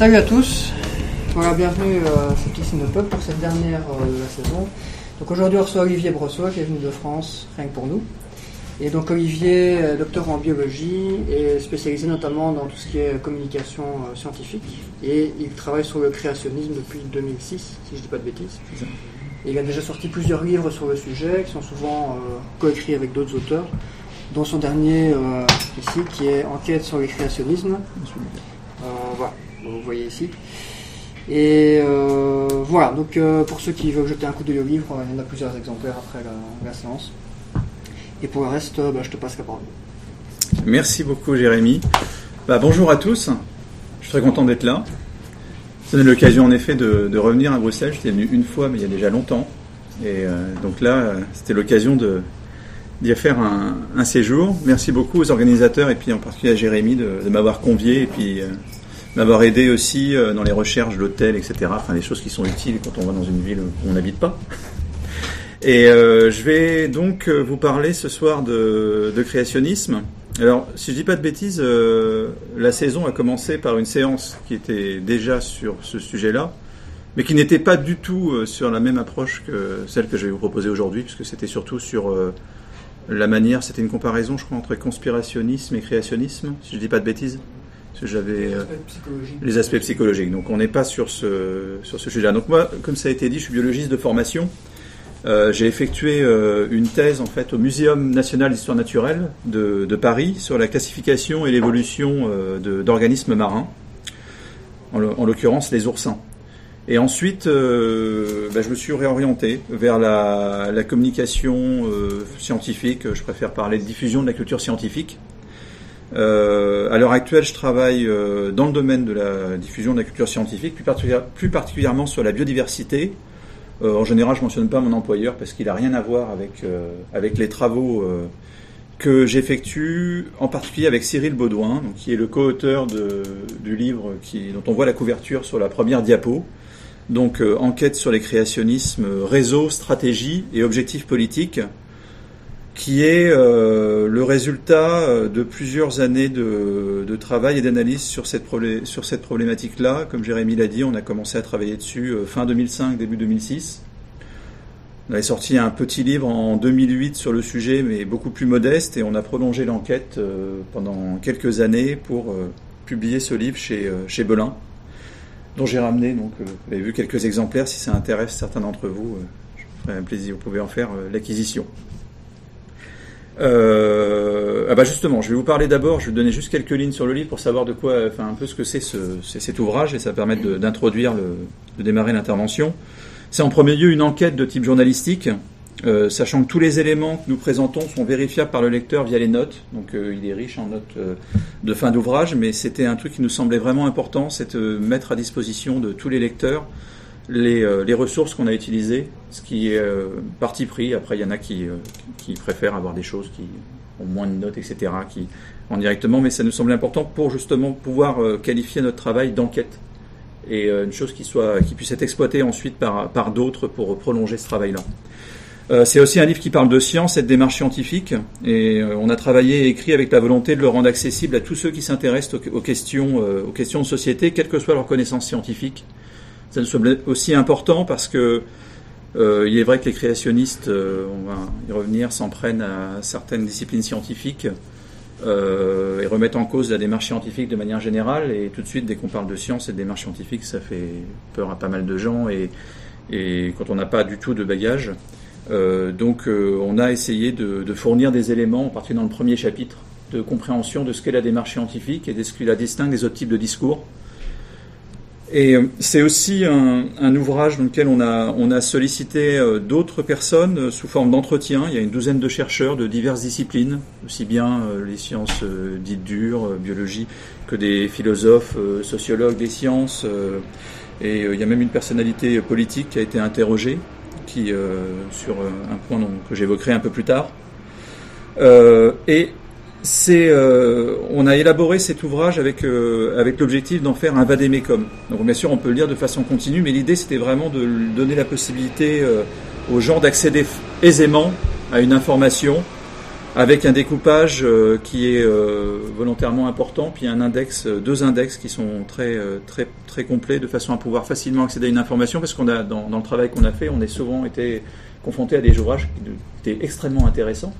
Salut à tous, voilà, bienvenue à Septicine de Peuple pour cette dernière euh, de la saison. Donc aujourd'hui on reçoit Olivier Brossois qui est venu de France, rien que pour nous. Et donc Olivier, est docteur en biologie et spécialisé notamment dans tout ce qui est communication euh, scientifique. Et il travaille sur le créationnisme depuis 2006, si je ne dis pas de bêtises. Et il a déjà sorti plusieurs livres sur le sujet qui sont souvent euh, coécrits avec d'autres auteurs, dont son dernier euh, ici qui est Enquête sur le créationnisme. Euh, voilà, vous voyez ici. Et euh, voilà, donc euh, pour ceux qui veulent jeter un coup d'œil au livre, euh, il y en a plusieurs exemplaires après la, séance. Et pour le reste, bah, je te passe la parole. Merci beaucoup Jérémy. Bah, bonjour à tous, je suis très content d'être là. Ça donne l'occasion en effet de, de revenir à Bruxelles. J'étais venu une fois, mais il y a déjà longtemps. Et donc là, c'était l'occasion d'y faire un, séjour. Merci beaucoup aux organisateurs et puis en particulier à Jérémy de, de m'avoir convié et puis m'avoir aidé aussi euh, dans les recherches d'hôtels, etc. Enfin, des choses qui sont utiles quand on va dans une ville où on n'habite pas. Et euh, je vais donc euh, vous parler ce soir de, de créationnisme. Alors, si je dis pas de bêtises, euh, la saison a commencé par une séance qui était déjà sur ce sujet-là, mais qui n'était pas du tout euh, sur la même approche que celle que je vais vous proposer aujourd'hui, puisque c'était surtout sur euh, la manière, c'était une comparaison, je crois, entre conspirationnisme et créationnisme, si je dis pas de bêtises. J'avais euh, les aspects psychologiques. Donc on n'est pas sur ce, sur ce sujet-là. Donc moi, comme ça a été dit, je suis biologiste de formation. Euh, j'ai effectué euh, une thèse en fait au Muséum national d'histoire naturelle de, de Paris sur la classification et l'évolution euh, d'organismes marins, en l'occurrence les oursins. Et ensuite, euh, bah, je me suis réorienté vers la, la communication euh, scientifique. Je préfère parler de diffusion de la culture scientifique. Euh, à l'heure actuelle, je travaille euh, dans le domaine de la diffusion de la culture scientifique, plus, particulière- plus particulièrement sur la biodiversité. Euh, en général, je mentionne pas mon employeur parce qu'il a rien à voir avec euh, les travaux que j'effectue, en particulier avec Cyril Baudouin, qui est le co-auteur du livre dont on voit la couverture sur la première diapo. Donc, enquête sur les créationnismes, réseau, stratégie et objectifs politiques, qui est euh, le résultat euh, de plusieurs années de, de travail et d'analyse sur cette, sur cette problématique-là. Comme Jérémy l'a dit, on a commencé à travailler dessus euh, fin 2005, début 2006. On avait sorti un petit livre en 2008 sur le sujet, mais beaucoup plus modeste, et on a prolongé l'enquête euh, pendant quelques années pour publier ce livre chez, chez Belin, dont j'ai ramené, donc vous avez vu quelques exemplaires, si ça intéresse certains d'entre vous, je me ferai un plaisir, vous pouvez en faire l'acquisition. Euh, ah bah justement, je vais vous parler d'abord, je vais vous donner juste quelques lignes sur le livre pour savoir de quoi, enfin un peu ce que c'est ce, cet ouvrage et ça de- d'introduire, le, de démarrer l'intervention. C'est en premier lieu une enquête de type journalistique, euh, sachant que tous les éléments que nous présentons sont vérifiables par le lecteur via les notes. Donc euh, il est riche en notes euh, de fin d'ouvrage, mais c'était un truc qui nous semblait vraiment important, c'est de mettre à disposition de tous les lecteurs les, euh, les ressources qu'on a utilisées, ce qui est euh, parti pris. Après, il y en a qui, euh, qui préfèrent avoir des choses qui ont moins de notes, etc., qui en directement, mais ça nous semblait important pour justement pouvoir euh, qualifier notre travail d'enquête et euh, une chose qui soit qui puisse être exploitée ensuite par, par d'autres pour prolonger ce travail-là. C'est aussi un livre qui parle de science et de démarche scientifique, et on a travaillé et écrit avec la volonté de le rendre accessible à tous ceux qui s'intéressent aux, questions, aux questions de société, quelle que soit leur connaissance scientifique. Ça nous semble aussi important parce que euh, il est vrai que les créationnistes, euh, on va y revenir, s'en prennent à certaines disciplines scientifiques euh, et remettent en cause la démarche scientifique de manière générale. Et tout de suite, dès qu'on parle de science et de démarche scientifique, ça fait peur à pas mal de gens. Et, quand on n'a pas du tout de bagage, donc on a essayé de, de fournir des éléments, en particulier dans le premier chapitre, de compréhension de ce qu'est la démarche scientifique et de ce qui la distingue des autres types de discours. Et euh, c'est aussi un, un ouvrage dans lequel on a, on a sollicité euh, d'autres personnes euh, sous forme d'entretien. Il y a une douzaine de chercheurs de diverses disciplines, aussi bien les sciences dites dures, biologie, que des philosophes, sociologues des sciences. et il y a même une personnalité politique qui a été interrogée qui, sur un point que j'évoquerai un peu plus tard. Et c'est, euh, on a élaboré cet ouvrage avec, euh, avec l'objectif d'en faire un vadémécum. Donc bien sûr, on peut le lire de façon continue, mais l'idée c'était vraiment de donner la possibilité euh, aux gens d'accéder aisément à une information avec un découpage euh, qui est euh, volontairement important, puis un index, deux index qui sont très très très complets, de façon à pouvoir facilement accéder à une information, parce qu'on a dans, dans, le travail qu'on a fait, on est souvent été confronté à des ouvrages qui étaient extrêmement intéressants.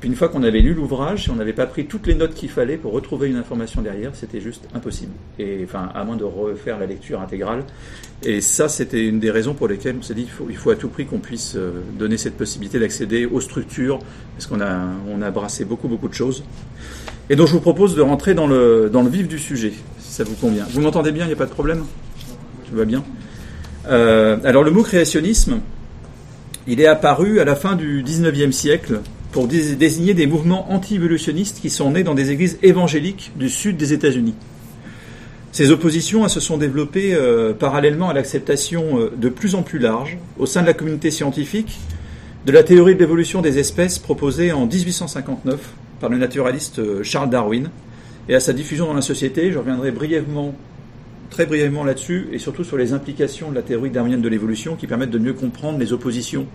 Puis une fois qu'on avait lu l'ouvrage, si on n'avait pas pris toutes les notes qu'il fallait pour retrouver une information derrière, c'était juste impossible. Et enfin, à moins de refaire la lecture intégrale. Et ça, c'était une des raisons pour lesquelles on s'est dit qu'il faut, à tout prix qu'on puisse euh, donner cette possibilité d'accéder aux structures, parce qu'on a, on a brassé beaucoup, beaucoup de choses. Et donc, je vous propose de rentrer dans le, dans le vif du sujet, si ça vous convient. Vous m'entendez bien, il n'y a pas de problème? Tout va bien? Euh, Alors, le mot créationnisme, il est apparu à la fin du 19e siècle pour désigner des mouvements anti-évolutionnistes qui sont nés dans des églises évangéliques du sud des États-Unis. Ces oppositions se sont développées euh, parallèlement à l'acceptation euh, de plus en plus large, au sein de la communauté scientifique, de la théorie de l'évolution des espèces proposée en 1859 par le naturaliste euh, Charles Darwin, et à sa diffusion dans la société. Je reviendrai brièvement, très brièvement là-dessus, et surtout sur les implications de la théorie darwinienne de l'évolution qui permettent de mieux comprendre les oppositions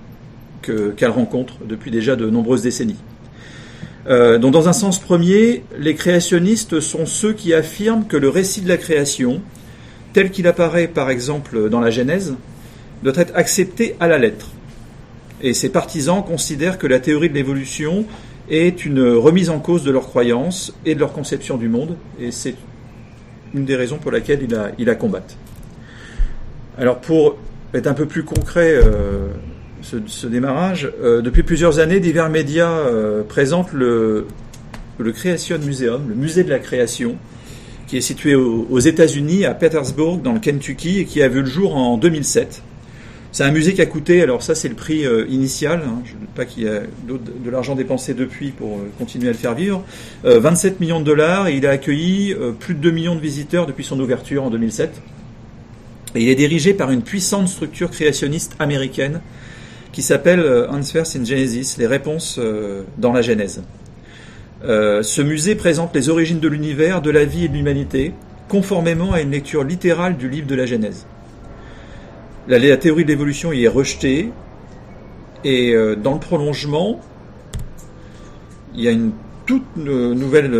qu'elle rencontre depuis déjà de nombreuses décennies. Euh, donc dans un sens premier, les créationnistes sont ceux qui affirment que le récit de la création, tel qu'il apparaît par exemple dans la Genèse, doit être accepté à la lettre. Et ces partisans considèrent que la théorie de l'évolution est une remise en cause de leurs croyances et de leur conception du monde, et c'est une des raisons pour lesquelles ils la, il combattent. Alors pour être un peu plus concret euh, ce, démarrage. Euh, depuis plusieurs années, divers médias euh, présentent le, le Creation Museum, le musée de la création, qui est situé aux, États-Unis, à Petersburg, dans le Kentucky, et qui a vu le jour en 2007. C'est un musée qui a coûté, alors ça c'est le prix euh, initial, hein, je ne doute pas qu'il y a de l'argent dépensé depuis pour continuer à le faire vivre, 27 millions de dollars, et il a accueilli plus de 2 millions de visiteurs depuis son ouverture en 2007. Et il est dirigé par une puissante structure créationniste américaine qui s'appelle euh, Answers in Genesis, les réponses euh, dans la Genèse. Euh, ce musée présente les origines de l'univers, de la vie et de l'humanité, conformément à une lecture littérale du livre de la Genèse. La, théorie de l'évolution y est rejetée, et dans le prolongement, il y a une toute nouvelle,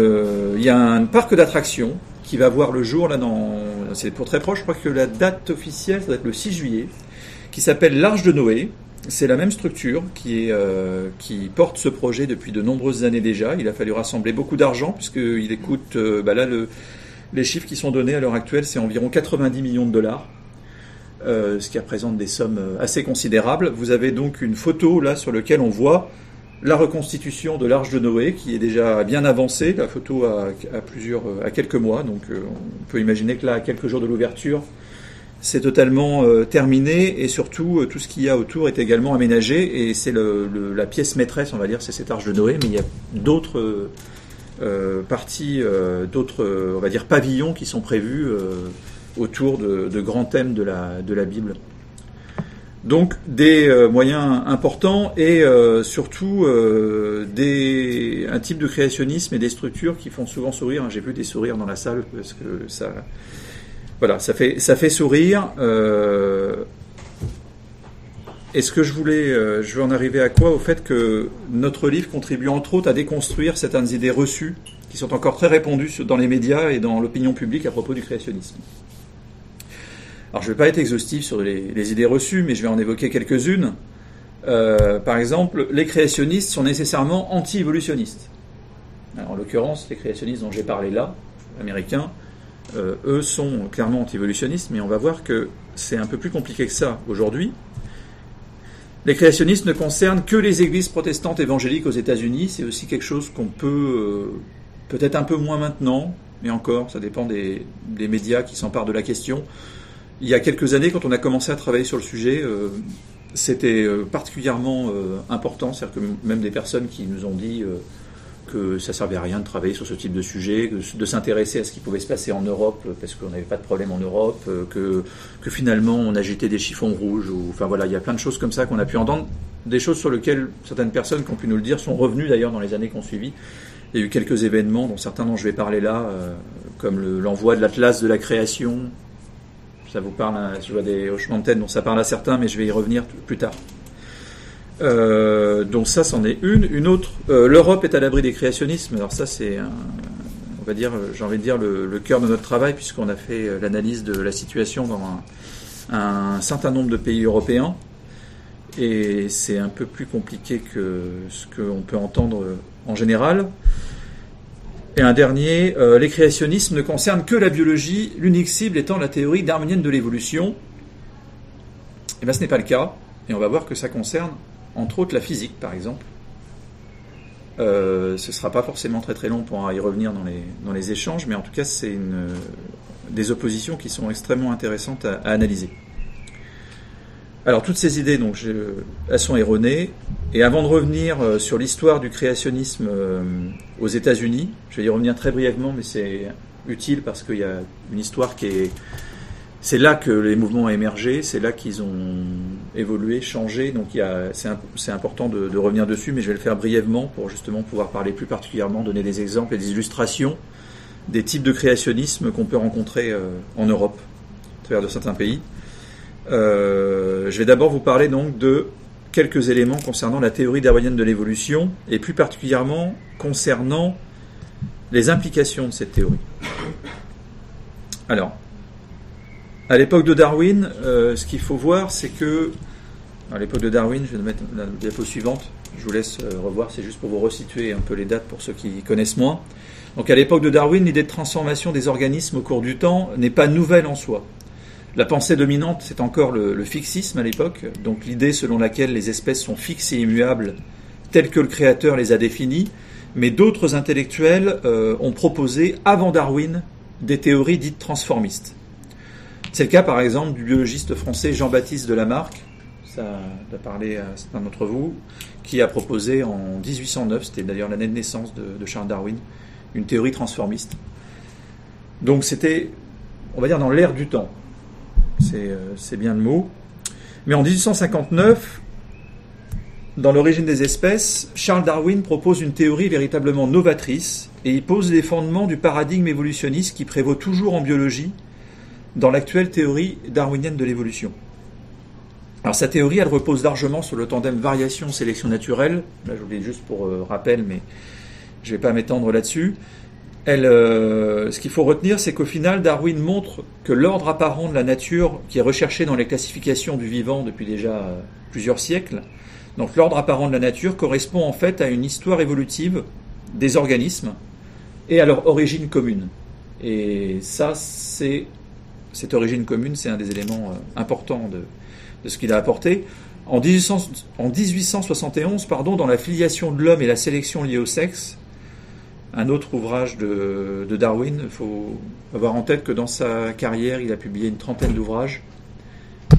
il y a un parc d'attractions qui va voir le jour là dans, c'est pour très proche, je crois que la date officielle ça doit être le 6 juillet, qui s'appelle l'Arche de Noé, c'est la même structure euh, qui porte ce projet depuis de nombreuses années déjà. Il a fallu rassembler beaucoup d'argent puisqu'il écoute, euh, bah là, le, les chiffres qui sont donnés à l'heure actuelle, c'est environ 90 millions de dollars, euh, ce qui représente des sommes assez considérables. Vous avez donc une photo là sur laquelle on voit la reconstitution de l'Arche de Noé qui est déjà bien avancée. La photo a plusieurs, à quelques mois, donc on peut imaginer que là, à quelques jours de l'ouverture, c'est totalement euh, terminé et surtout euh, tout ce qu'il y a autour est également aménagé et c'est la pièce maîtresse, on va dire, c'est cette arche de Noé, mais il y a d'autres euh, parties, d'autres, on va dire, pavillons qui sont prévus autour de, grands thèmes de la, de la Bible. Donc des moyens importants et surtout des, un type de créationnisme et des structures qui font souvent sourire. J'ai vu des sourires dans la salle parce que ça voilà, ça fait, sourire. Euh, Est-ce que je voulais, euh, je veux en arriver à quoi Au fait que notre livre contribue entre autres à déconstruire certaines idées reçues qui sont encore très répandues dans les médias et dans l'opinion publique à propos du créationnisme. Alors je ne vais pas être exhaustif sur les, idées reçues, mais je vais en évoquer quelques-unes. Euh, par exemple, les créationnistes sont nécessairement anti-évolutionnistes. En l'occurrence, les créationnistes dont j'ai parlé là, américains, euh, eux sont clairement anti-évolutionnistes, mais on va voir que c'est un peu plus compliqué que ça aujourd'hui. Les créationnistes ne concernent que les églises protestantes évangéliques aux États-Unis. C'est aussi quelque chose qu'on peut, euh, peut-être un peu moins maintenant, mais encore, ça dépend des, médias qui s'emparent de la question. Il y a quelques années, quand on a commencé à travailler sur le sujet, euh, c'était particulièrement important. C'est-à-dire que même des personnes qui nous ont dit que ça servait à rien de travailler sur ce type de sujet, de s'intéresser à ce qui pouvait se passer en Europe parce qu'on n'avait pas de problème en Europe, euh, que, que finalement on agitait des chiffons rouges. Ou, enfin voilà, il y a plein de choses comme ça qu'on a pu entendre, des choses sur lesquelles certaines personnes qui ont pu nous le dire sont revenues d'ailleurs dans les années qui ont suivi. Il y a eu quelques événements, dont certains dont je vais parler là, euh, comme l'envoi de l'Atlas de la création. Ça vous parle, hein, je vois des hochements de tête dont ça parle à certains, mais je vais y revenir plus tard. Donc ça, c'en est une. Une autre, l'Europe est à l'abri des créationnismes. Alors ça, c'est, on va dire, j'ai envie de dire, le, cœur de notre travail, puisqu'on a fait l'analyse de la situation dans un, certain nombre de pays européens. Et c'est un peu plus compliqué que ce qu'on peut entendre en général. Et un dernier, euh, les créationnismes ne concernent que la biologie, l'unique cible étant la théorie darwinienne de l'évolution. Et eh bien ce n'est pas le cas, et on va voir que ça concerne entre autres la physique par exemple. Euh, ce ne sera pas forcément très très long pour y revenir dans les, dans les échanges, mais en tout cas c'est des oppositions qui sont extrêmement intéressantes à analyser. Alors toutes ces idées, donc, elles sont erronées. Et avant de revenir euh, sur l'histoire du créationnisme euh, aux États-Unis, je vais y revenir très brièvement, mais c'est utile parce qu'il y a une histoire qui est. C'est là que les mouvements ont émergé, c'est là qu'ils ont évolué, changé. Donc c'est important de, revenir dessus, mais je vais le faire brièvement pour justement pouvoir parler plus particulièrement, donner des exemples et des illustrations des types de créationnisme qu'on peut rencontrer euh, en Europe, à travers de certains pays. Euh, je vais d'abord vous parler donc de quelques éléments concernant la théorie darwinienne de l'évolution et plus particulièrement concernant les implications de cette théorie. Alors, à l'époque de Darwin, euh, ce qu'il faut voir, c'est que à l'époque de Darwin, je vais mettre la diapo suivante. Je vous laisse euh, revoir, c'est juste pour vous resituer un peu les dates pour ceux qui connaissent moins. Donc à l'époque de Darwin, l'idée de transformation des organismes au cours du temps n'est pas nouvelle en soi. La pensée dominante, c'est encore le, fixisme à l'époque, donc l'idée selon laquelle les espèces sont fixes et immuables telles que le créateur les a définies, mais d'autres intellectuels euh, ont proposé, avant Darwin, des théories dites transformistes. C'est le cas par exemple du biologiste français Jean-Baptiste Delamarck, ça a parlé à certains d'entre vous, qui a proposé en 1809, c'était d'ailleurs l'année de naissance de Charles Darwin, une théorie transformiste. Donc c'était, on va dire, dans l'ère du temps. Euh, c'est bien le mot. Mais en 1859, dans l'origine des espèces, Charles Darwin propose une théorie véritablement novatrice et il pose les fondements du paradigme évolutionniste qui prévaut toujours en biologie dans l'actuelle théorie darwinienne de l'évolution. Alors sa théorie, elle repose largement sur le tandem variation-sélection naturelle. Là, je vous juste pour euh, rappel, mais je ne vais pas m'étendre là-dessus. Euh, ce qu'il faut retenir, c'est qu'au final, Darwin montre que l'ordre apparent de la nature, qui est recherché dans les classifications du vivant depuis déjà euh, plusieurs siècles, donc l'ordre apparent de la nature correspond en fait à une histoire évolutive des organismes et à leur origine commune. Et ça, c'est cette origine commune, c'est un des éléments euh, importants de, ce qu'il a apporté. En, 1800, en 1871, pardon, dans la filiation de l'homme et la sélection liée au sexe, un autre ouvrage de, Darwin. Il faut avoir en tête que dans sa carrière, il a publié une trentaine d'ouvrages,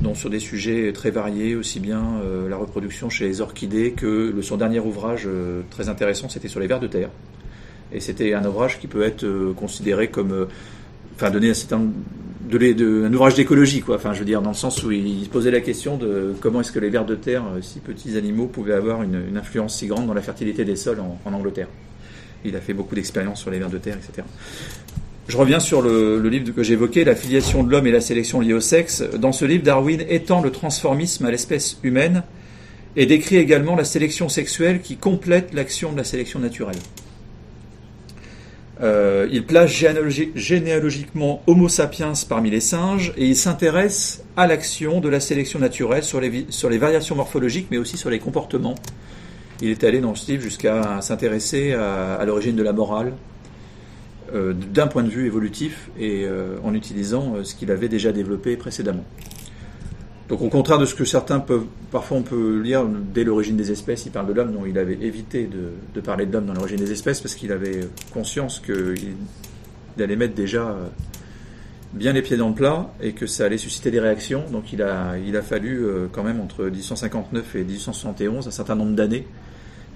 dont sur des sujets très variés, aussi bien euh, la reproduction chez les orchidées que son dernier ouvrage euh, très intéressant, c'était sur les vers de terre. Et c'était un ouvrage qui peut être considéré comme, enfin, donner un de, un ouvrage d'écologie, quoi. Enfin, je veux dire, dans le sens où il posait la question de comment est-ce que les vers de terre, si petits animaux, pouvaient avoir une, influence si grande dans la fertilité des sols en Angleterre. Il a fait beaucoup d'expériences sur les vers de terre, etc. Je reviens sur le, livre que j'évoquais, La filiation de l'homme et la sélection liée au sexe. Dans ce livre, Darwin étend le transformisme à l'espèce humaine et décrit également la sélection sexuelle qui complète l'action de la sélection naturelle. Euh, il place généalogiquement Homo sapiens parmi les singes et il s'intéresse à l'action de la sélection naturelle sur les, variations morphologiques mais aussi sur les comportements il est allé dans ce livre jusqu'à s'intéresser à, l'origine de la morale euh, d'un point de vue évolutif et euh, en utilisant ce qu'il avait déjà développé précédemment. Donc au contraire de ce que certains peuvent, parfois on peut lire dès l'origine des espèces, il parle de l'homme, non, il avait évité de, parler de l'homme dans l'origine des espèces parce qu'il avait conscience qu'il allait mettre déjà bien les pieds dans le plat et que ça allait susciter des réactions. Donc il a, il a fallu quand même entre 1859 et 1871 un certain nombre d'années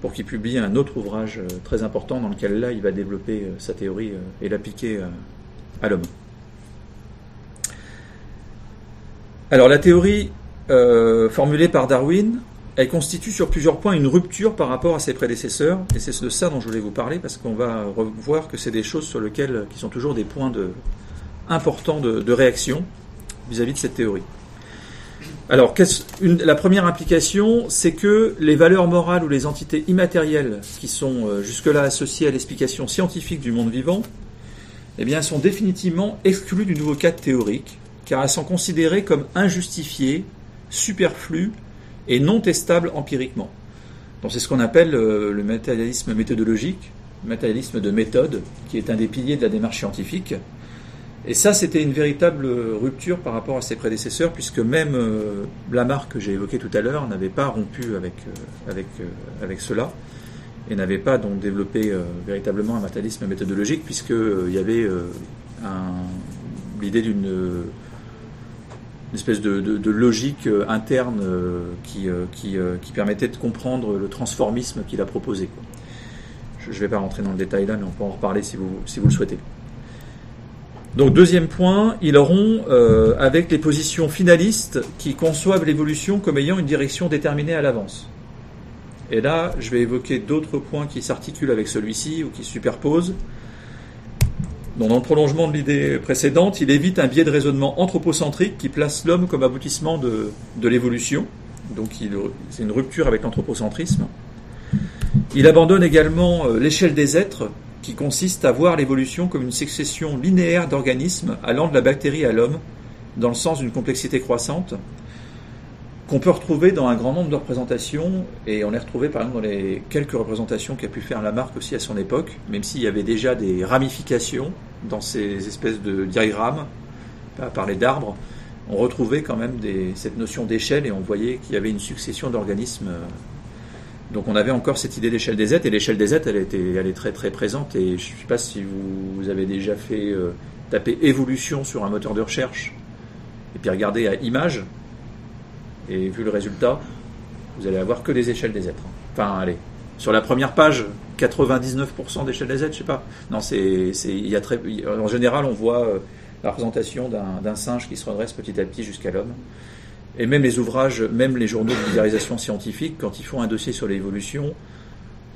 pour qu'il publie un autre ouvrage euh, très important dans lequel là il va développer euh, sa théorie euh, et l'appliquer à l'homme. Alors la théorie formulée par Darwin, elle constitue sur plusieurs points une rupture par rapport à ses prédécesseurs, et c'est de ça dont je voulais vous parler, parce qu'on va voir que c'est des choses sur lesquelles, qui sont toujours des points de, importants de, réaction vis à -vis de cette théorie. Alors, la première implication, c'est que les valeurs morales ou les entités immatérielles qui sont euh, jusque-là associées à l'explication scientifique du monde vivant, eh bien, sont définitivement exclues du nouveau cadre théorique, car elles sont considérées comme injustifiées, superflues et non testables empiriquement. Donc, c'est ce qu'on appelle euh, le matérialisme méthodologique, le matérialisme de méthode, qui est un des piliers de la démarche scientifique. Et ça, c'était une véritable rupture par rapport à ses prédécesseurs, puisque même euh, Lamarck, que j'ai évoqué tout à l'heure, n'avait pas rompu avec, euh, avec, euh, avec cela, et n'avait pas donc développé véritablement un matérialisme méthodologique, puisqu'il y avait l'idée d'une espèce de, logique interne qui, qui, qui, permettait de comprendre le transformisme qu'il a proposé. Je ne vais pas rentrer dans le détail là, mais on peut en reparler si vous, si vous le souhaitez. Donc deuxième point, ils auront euh, avec les positions finalistes qui conçoivent l'évolution comme ayant une direction déterminée à l'avance. Et là, je vais évoquer d'autres points qui s'articulent avec celui-ci ou qui se superposent. Dans le prolongement de l'idée précédente, il évite un biais de raisonnement anthropocentrique qui place l'homme comme aboutissement de, de l'évolution. Donc c'est une rupture avec l'anthropocentrisme. Il abandonne également euh, l'échelle des êtres qui consiste à voir l'évolution comme une succession linéaire d'organismes allant de la bactérie à l'homme, dans le sens d'une complexité croissante, qu'on peut retrouver dans un grand nombre de représentations, et on les retrouvait par exemple dans les quelques représentations qu'a pu faire Lamarck aussi à son époque, même s'il y avait déjà des ramifications dans ces espèces de diagrammes, à parler d'arbres, on retrouvait quand même cette notion d'échelle et on voyait qu'il y avait une succession d'organismes. Donc on avait encore cette idée d'échelle des êtres, et l'échelle des êtres, elle, était, est très très présente, et je ne sais pas si vous, avez déjà fait euh, taper évolution sur un moteur de recherche, et puis regarder à image, et vu le résultat, vous allez avoir que des échelles des êtres. Enfin, allez, sur la première page, 99% d'échelle des êtres, je sais pas. Non, c'est, il y a très, en général, on voit euh, la représentation d'un singe qui se redresse petit à petit jusqu'à l'homme. Et même les ouvrages, même les journaux de vulgarisation scientifique, quand ils font un dossier sur l'évolution,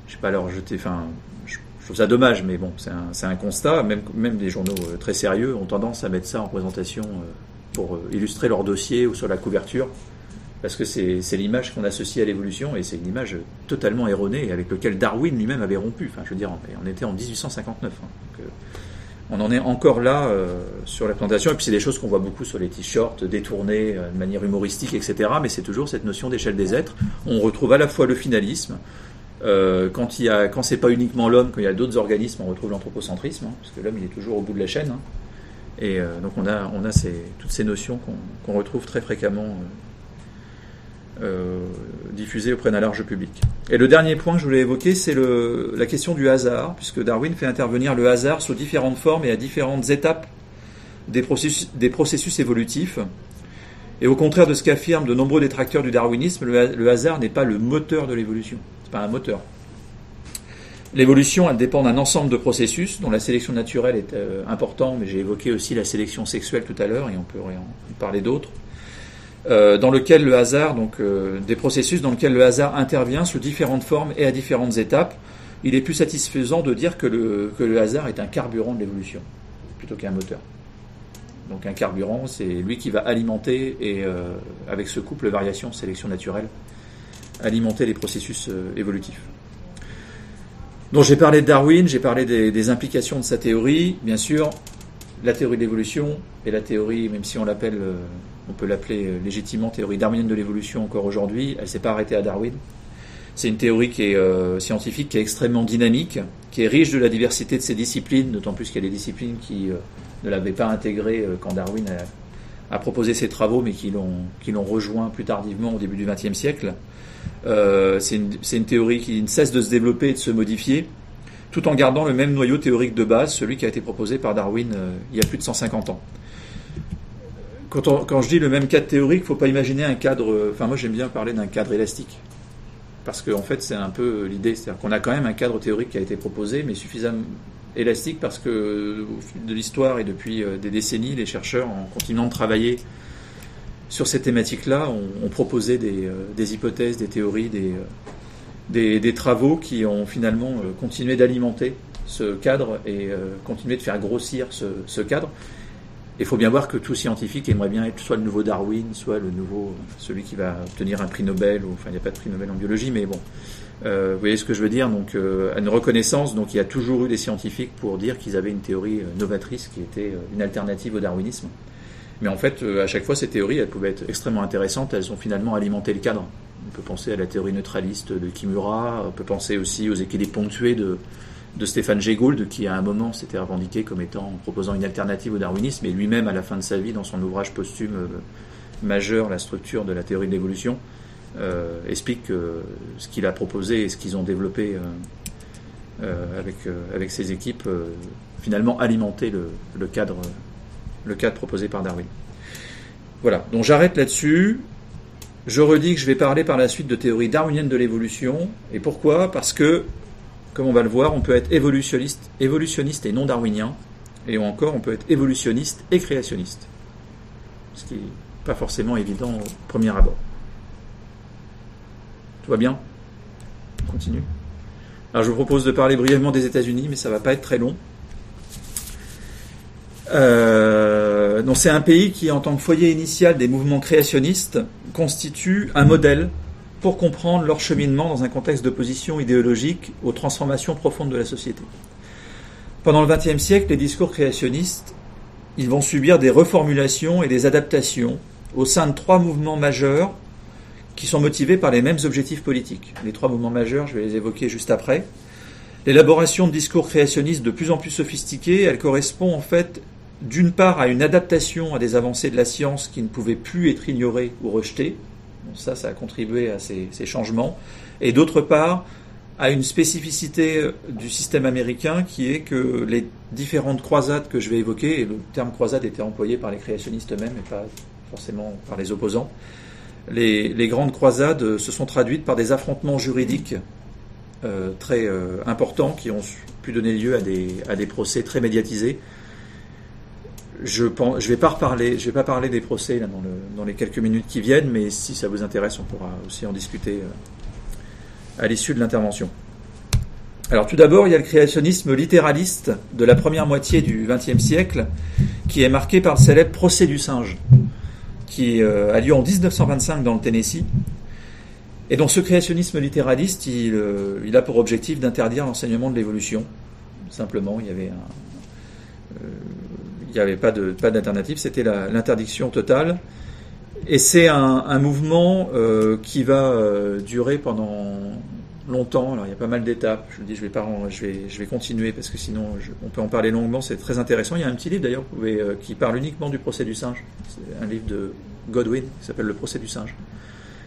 je sais pas leur jeter, enfin, je, trouve ça dommage, mais bon, c'est un, constat. Même, même des journaux euh, très sérieux ont tendance à mettre ça en présentation euh, pour illustrer leur dossier ou sur la couverture, parce que c'est l'image qu'on associe à l'évolution et c'est une image totalement erronée avec laquelle Darwin lui-même avait rompu. Je veux dire, on était en 1859 on en est encore là euh, sur la présentation. Et puis c'est des choses qu'on voit beaucoup sur les t-shirts, détournés euh, de manière humoristique, etc. Mais c'est toujours cette notion d'échelle des êtres. On retrouve à la fois le finalisme. Euh, quand il y a, quand c'est pas uniquement l'homme, quand il y a d'autres organismes, on retrouve l'anthropocentrisme, hein, parce que l'homme il est toujours au bout de la chaîne. Hein. Et donc on a toutes ces notions qu'on retrouve très fréquemment euh, diffusé auprès d'un large public. Et le dernier point que je voulais évoquer, c'est la question du hasard, puisque Darwin fait intervenir le hasard sous différentes formes et à différentes étapes des processus, des processus évolutifs. Et au contraire de ce qu'affirment de nombreux détracteurs du darwinisme, le, hasard n'est pas le moteur de l'évolution. C'est pas un moteur. L'évolution, elle dépend d'un ensemble de processus dont la sélection naturelle est euh, importante, mais j'ai évoqué aussi la sélection sexuelle tout à l'heure et on peut en parler d'autres. Euh, dans lequel le hasard, donc euh, des processus dans lesquels le hasard intervient sous différentes formes et à différentes étapes, il est plus satisfaisant de dire que le, que le hasard est un carburant de l'évolution plutôt qu'un moteur. Donc un carburant, c'est lui qui va alimenter, et euh, avec ce couple variation, sélection naturelle, alimenter les processus évolutifs. Donc j'ai parlé de Darwin, j'ai parlé des, des, implications de sa théorie, bien sûr, la théorie de l'évolution et la théorie, même si on l'appelle on peut l'appeler euh, légitimement théorie darwinienne de l'évolution encore aujourd'hui. Elle s'est pas arrêtée à Darwin. C'est une théorie qui est euh, scientifique, qui est extrêmement dynamique, qui est riche de la diversité de ses disciplines, d'autant plus qu'il y a des disciplines qui euh, ne l'avaient pas intégrée quand Darwin a, proposé ses travaux, mais qui l'ont rejoint plus tardivement au début du XXe siècle. c'est une, théorie qui ne cesse de se développer et de se modifier, tout en gardant le même noyau théorique de base, celui qui a été proposé par Darwin il y a plus de 150 ans quand, je dis le même cadre théorique, il ne faut pas imaginer un cadre. Enfin, moi, j'aime bien parler d'un cadre élastique. Parce qu'en en fait, c'est un peu l'idée. C'est-à-dire qu'on a quand même un cadre théorique qui a été proposé, mais suffisamment élastique parce que, au fil de l'histoire et depuis euh, des décennies, les chercheurs, en continuant de travailler sur ces thématiques-là, ont, proposé des, euh, hypothèses, des théories, des, euh, des, travaux qui ont finalement continué d'alimenter ce cadre et continué de faire grossir ce cadre il faut bien voir que tout scientifique aimerait bien être soit le nouveau Darwin, soit le nouveau celui qui va obtenir un prix Nobel. Ou, enfin, il n'y a pas de prix Nobel en biologie, mais bon, euh, vous voyez ce que je veux dire? Donc, euh, à une reconnaissance. Donc, il y a toujours eu des scientifiques pour dire qu'ils avaient une théorie euh, novatrice qui était une alternative au darwinisme. Mais en fait, à chaque fois, ces théories, elles pouvaient être extrêmement intéressantes. Elles ont finalement alimenté le cadre. On peut penser à la théorie neutraliste de Kimura. On peut penser aussi aux équilibres ponctués de, de Stéphane Jay Gould, qui à un moment s'était revendiqué comme étant proposant une alternative au darwinisme, et lui-même, à la fin de sa vie, dans son ouvrage posthume majeur, La structure de la théorie de l'évolution, euh, explique que ce qu'il a proposé et ce qu'ils ont développé euh, euh, avec, avec ses équipes finalement alimenter le, le, cadre, le cadre proposé par Darwin. Voilà, donc j'arrête là-dessus. Je redis que je vais parler par la suite de théorie darwinienne de l'évolution. Et pourquoi? Parce que, comme on va le voir, on peut être évolutionniste, évolutionniste et non darwinien. Et encore, on peut être évolutionniste et créationniste. Ce qui n'est pas forcément évident au premier abord. Tout va bien? On continue. Alors je vous propose de parler brièvement des États-Unis, mais ça va pas être très long. Euh, c'est un pays qui, en tant que foyer initial des mouvements créationnistes, constitue un modèle pour comprendre leur cheminement dans un contexte d'opposition idéologique aux transformations profondes de la société. Pendant le XXe siècle, les discours créationnistes, ils vont subir des reformulations et des adaptations au sein de trois mouvements majeurs qui sont motivés par les mêmes objectifs politiques. Les trois mouvements majeurs, je vais les évoquer juste après. L'élaboration de discours créationnistes de plus en plus sophistiqués, elle correspond en fait d'une part à une adaptation à des avancées de la science qui ne pouvaient plus être ignorées ou rejetées. Ça, ça a contribué à ces, changements. Et d'autre part, à une spécificité du système américain qui est que les différentes croisades que je vais évoquer, et le terme croisade était employé par les créationnistes eux-mêmes et pas forcément par les opposants, les, grandes croisades se sont traduites par des affrontements juridiques euh, très euh, importants qui ont pu donner lieu à des, procès très médiatisés. Je ne vais, pas reparler, je vais pas parler des procès dans, les quelques minutes qui viennent, mais si ça vous intéresse, on pourra aussi en discuter euh, à l'issue de l'intervention. Alors tout d'abord, il y a le créationnisme littéraliste de la première moitié du XXe siècle, qui est marqué par le célèbre procès du singe qui euh, a lieu en 1925 dans le Tennessee. Et dont ce créationnisme littéraliste, il, euh, il a pour objectif d'interdire l'enseignement de l'évolution. Simplement, il y avait un, euh, n'y avait pas d'alternative, c'était l'interdiction totale. Et c'est un, mouvement qui va durer pendant longtemps. Alors il y a pas mal d'étapes. Je vous dis, je vais pas, je vais, continuer parce que sinon on peut en parler longuement. C'est très intéressant. Il y a un petit livre d'ailleurs euh, qui parle uniquement du procès du singe. C'est un livre de Godwin qui s'appelle Le procès du singe,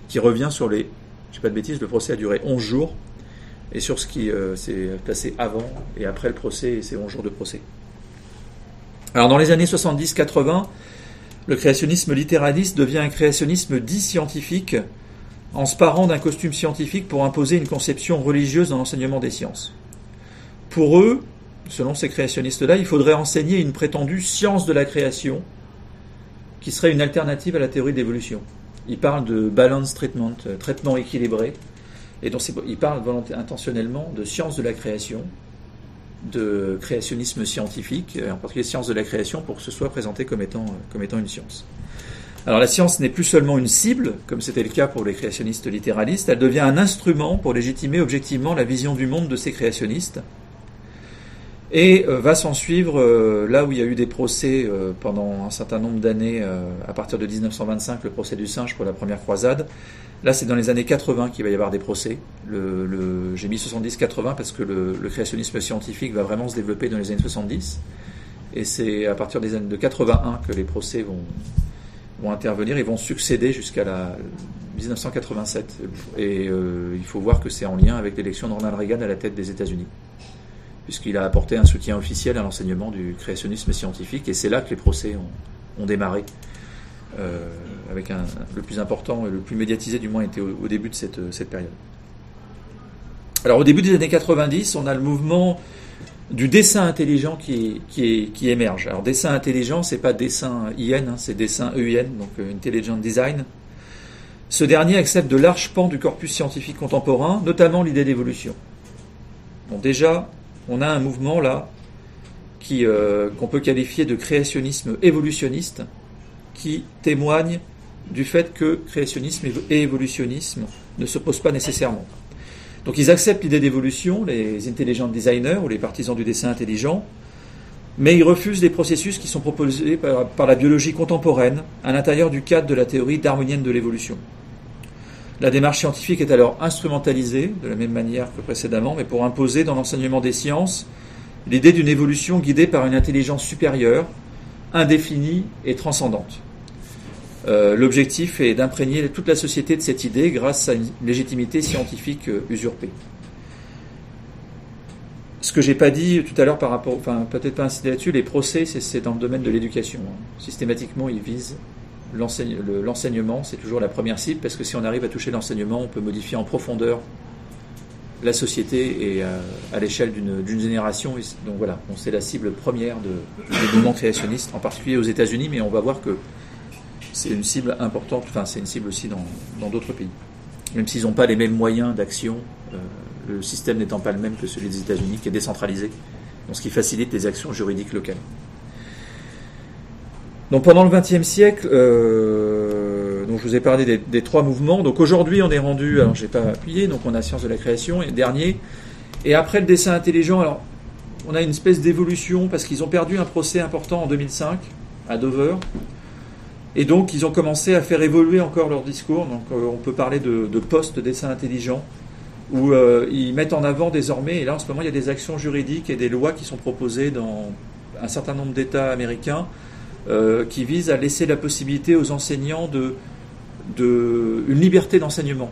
qui revient sur les, je pas de bêtises, le procès a duré 11 jours et sur ce qui euh, s'est passé avant et après le procès et ces 11 jours de procès. Alors dans les années 70-80, le créationnisme littéraliste devient un créationnisme dit scientifique en se parant d'un costume scientifique pour imposer une conception religieuse dans l'enseignement des sciences. Pour eux, selon ces créationnistes-là, il faudrait enseigner une prétendue science de la création qui serait une alternative à la théorie de l'évolution. Ils parlent de balance treatment, euh, traitement équilibré, et donc ils parlent intentionnellement de science de la création, de créationnisme scientifique, en particulier science de la création, pour que ce soit présenté comme étant, comme étant une science. Alors la science n'est plus seulement une cible, comme c'était le cas pour les créationnistes littéralistes, elle devient un instrument pour légitimer objectivement la vision du monde de ces créationnistes. Et euh, va s'en suivre, euh, là où il y a eu des procès euh, pendant un certain nombre d'années, à partir de 1925, le procès du singe pour la première croisade. Là, c'est dans les années 80 qu'il va y avoir des procès. J'ai mis 70-80 parce que le, créationnisme scientifique va vraiment se développer dans les années 70. Et c'est à partir des années de 81 que les procès vont, vont intervenir et vont succéder jusqu'à la 1987. Et euh, il faut voir que c'est en lien avec l'élection de Ronald Reagan à la tête des États-Unis, puisqu'il a apporté un soutien officiel à l'enseignement du créationnisme scientifique, et c'est là que les procès ont, démarré. Euh, avec un, le plus important et le plus médiatisé du moins était au, début de cette, cette période. Alors au début des années 90, on a le mouvement du dessin intelligent qui, émerge. Alors dessin intelligent, c'est pas dessin IN, hein, c'est dessin EIN, donc euh, Intelligent Design. Ce dernier accepte de larges pans du corpus scientifique contemporain, notamment l'idée d'évolution. Bon, déjà, on a un mouvement là qu'on peut qualifier de créationnisme évolutionniste, qui témoigne du fait que créationnisme et évolutionnisme ne se posent pas nécessairement. Donc ils acceptent l'idée d'évolution, les intelligent designers ou les partisans du dessin intelligent, mais ils refusent les processus qui sont proposés par, la biologie contemporaine à l'intérieur du cadre de la théorie darwinienne de l'évolution. La démarche scientifique est alors instrumentalisée de la même manière que précédemment, mais pour imposer dans l'enseignement des sciences l'idée d'une évolution guidée par une intelligence supérieure, indéfinie et transcendante. Euh, l'objectif est d'imprégner toute la société de cette idée grâce à une légitimité scientifique euh, usurpée. Ce que j'ai pas dit tout à l'heure par rapport, enfin peut-être pas incité là-dessus, les procès, c'est dans le domaine de l'éducation. Hein. Systématiquement, ils visent l'enseignement, c'est toujours la première cible, parce que si on arrive à toucher l'enseignement, on peut modifier en profondeur la société et euh, à, l'échelle d'une génération. Donc voilà, c'est la cible première de, des mouvements créationnistes, en particulier aux États-Unis, mais on va voir que c'est une cible importante, enfin c'est une cible aussi dans d'autres pays. Même s'ils n'ont pas les mêmes moyens d'action, euh, le système n'étant pas le même que celui des États-Unis, qui est décentralisé, ce qui facilite les actions juridiques locales. Donc pendant le XXe siècle, euh, je vous ai parlé des, trois mouvements. Donc aujourd'hui, on est rendu, alors j'ai pas appuyé, donc on a science de la création et dernier. Et après le dessin intelligent, alors on a une espèce d'évolution parce qu'ils ont perdu un procès important en 2005 à Dover. Et donc, ils ont commencé à faire évoluer encore leur discours. Donc, euh, on peut parler de, de post-dessin intelligent, où euh, ils mettent en avant désormais, et là en ce moment, il y a des actions juridiques et des lois qui sont proposées dans un certain nombre d'États américains euh, qui visent à laisser la possibilité aux enseignants de, une liberté d'enseignement,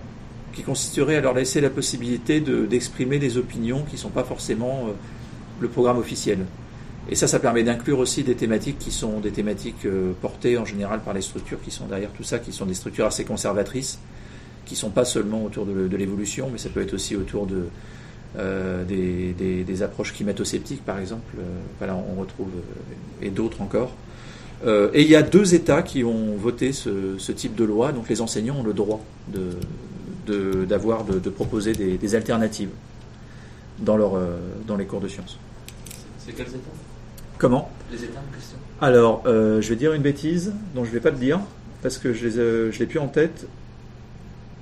qui consisterait à leur laisser la possibilité d'exprimer des opinions qui ne sont pas forcément le programme officiel. Et ça, ça permet d'inclure aussi des thématiques qui sont des thématiques euh, portées en général par les structures qui sont derrière tout ça, qui sont des structures assez conservatrices, qui sont pas seulement autour de, l'évolution, mais ça peut être aussi autour de, euh, des, approches climato-sceptiques, par exemple. Euh, voilà, on retrouve, et d'autres encore. et il y a deux États qui ont voté ce, type de loi, donc les enseignants ont le droit de, d'avoir, de, proposer des, alternatives dans, dans les cours de sciences. C'est quels États? Comment Les États en question Alors, euh, je vais dire une bêtise, dont je ne vais pas le dire, parce que je ne euh, l'ai plus en tête.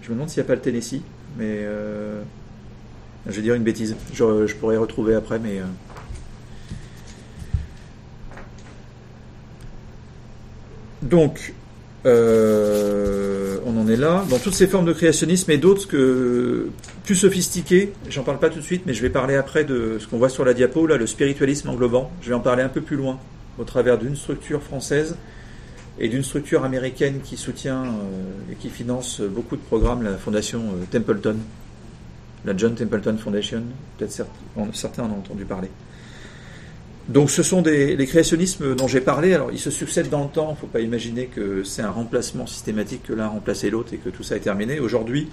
Je me demande s'il n'y a pas le Tennessee, mais euh, je vais dire une bêtise. Je, je pourrais retrouver après, mais. Donc, on en est là. Dans toutes ces formes de créationnisme et d'autres que plus sophistiquées, j'en parle pas tout de suite, mais je vais parler après de ce qu'on voit sur la diapo, là, le spiritualisme englobant. Je vais en parler un peu plus loin, au travers d'une structure française et d'une structure américaine qui soutient euh, et qui finance beaucoup de programmes, la fondation euh, Templeton, la John Templeton Foundation. Peut-être certains en ont entendu parler. Donc ce sont des, les créationnismes dont j'ai parlé. Alors ils se succèdent dans le temps. Il ne faut pas imaginer que c'est un remplacement systématique que l'un remplaçait l'autre et que tout ça est terminé. Aujourd'hui,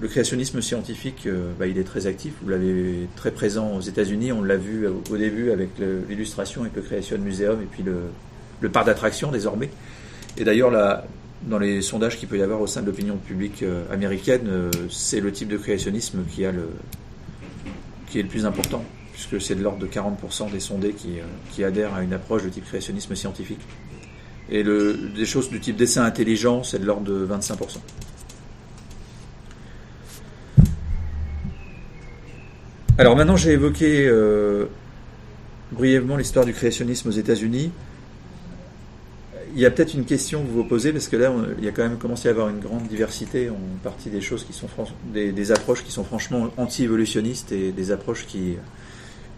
le créationnisme scientifique, euh, bah, il est très actif. Vous l'avez très présent aux États-Unis. On l'a vu au début avec l'illustration et le Creation Museum et puis le, le parc d'attractions désormais. Et d'ailleurs, dans les sondages qu'il peut y avoir au sein de l'opinion publique euh, américaine, euh, c'est le type de créationnisme qui, est le plus important puisque c'est de l'ordre de 40% des sondés qui, euh, qui, adhèrent à une approche de type créationnisme scientifique. Et le, des choses du type dessin intelligent, c'est de l'ordre de 25%. Alors maintenant, j'ai évoqué euh, brièvement l'histoire du créationnisme aux États-Unis. Il y a peut-être une question que vous vous posez, parce que là, il y a quand même commencé à avoir une grande diversité en partie des choses qui sont des, des approches qui sont franchement anti-évolutionnistes et des approches qui,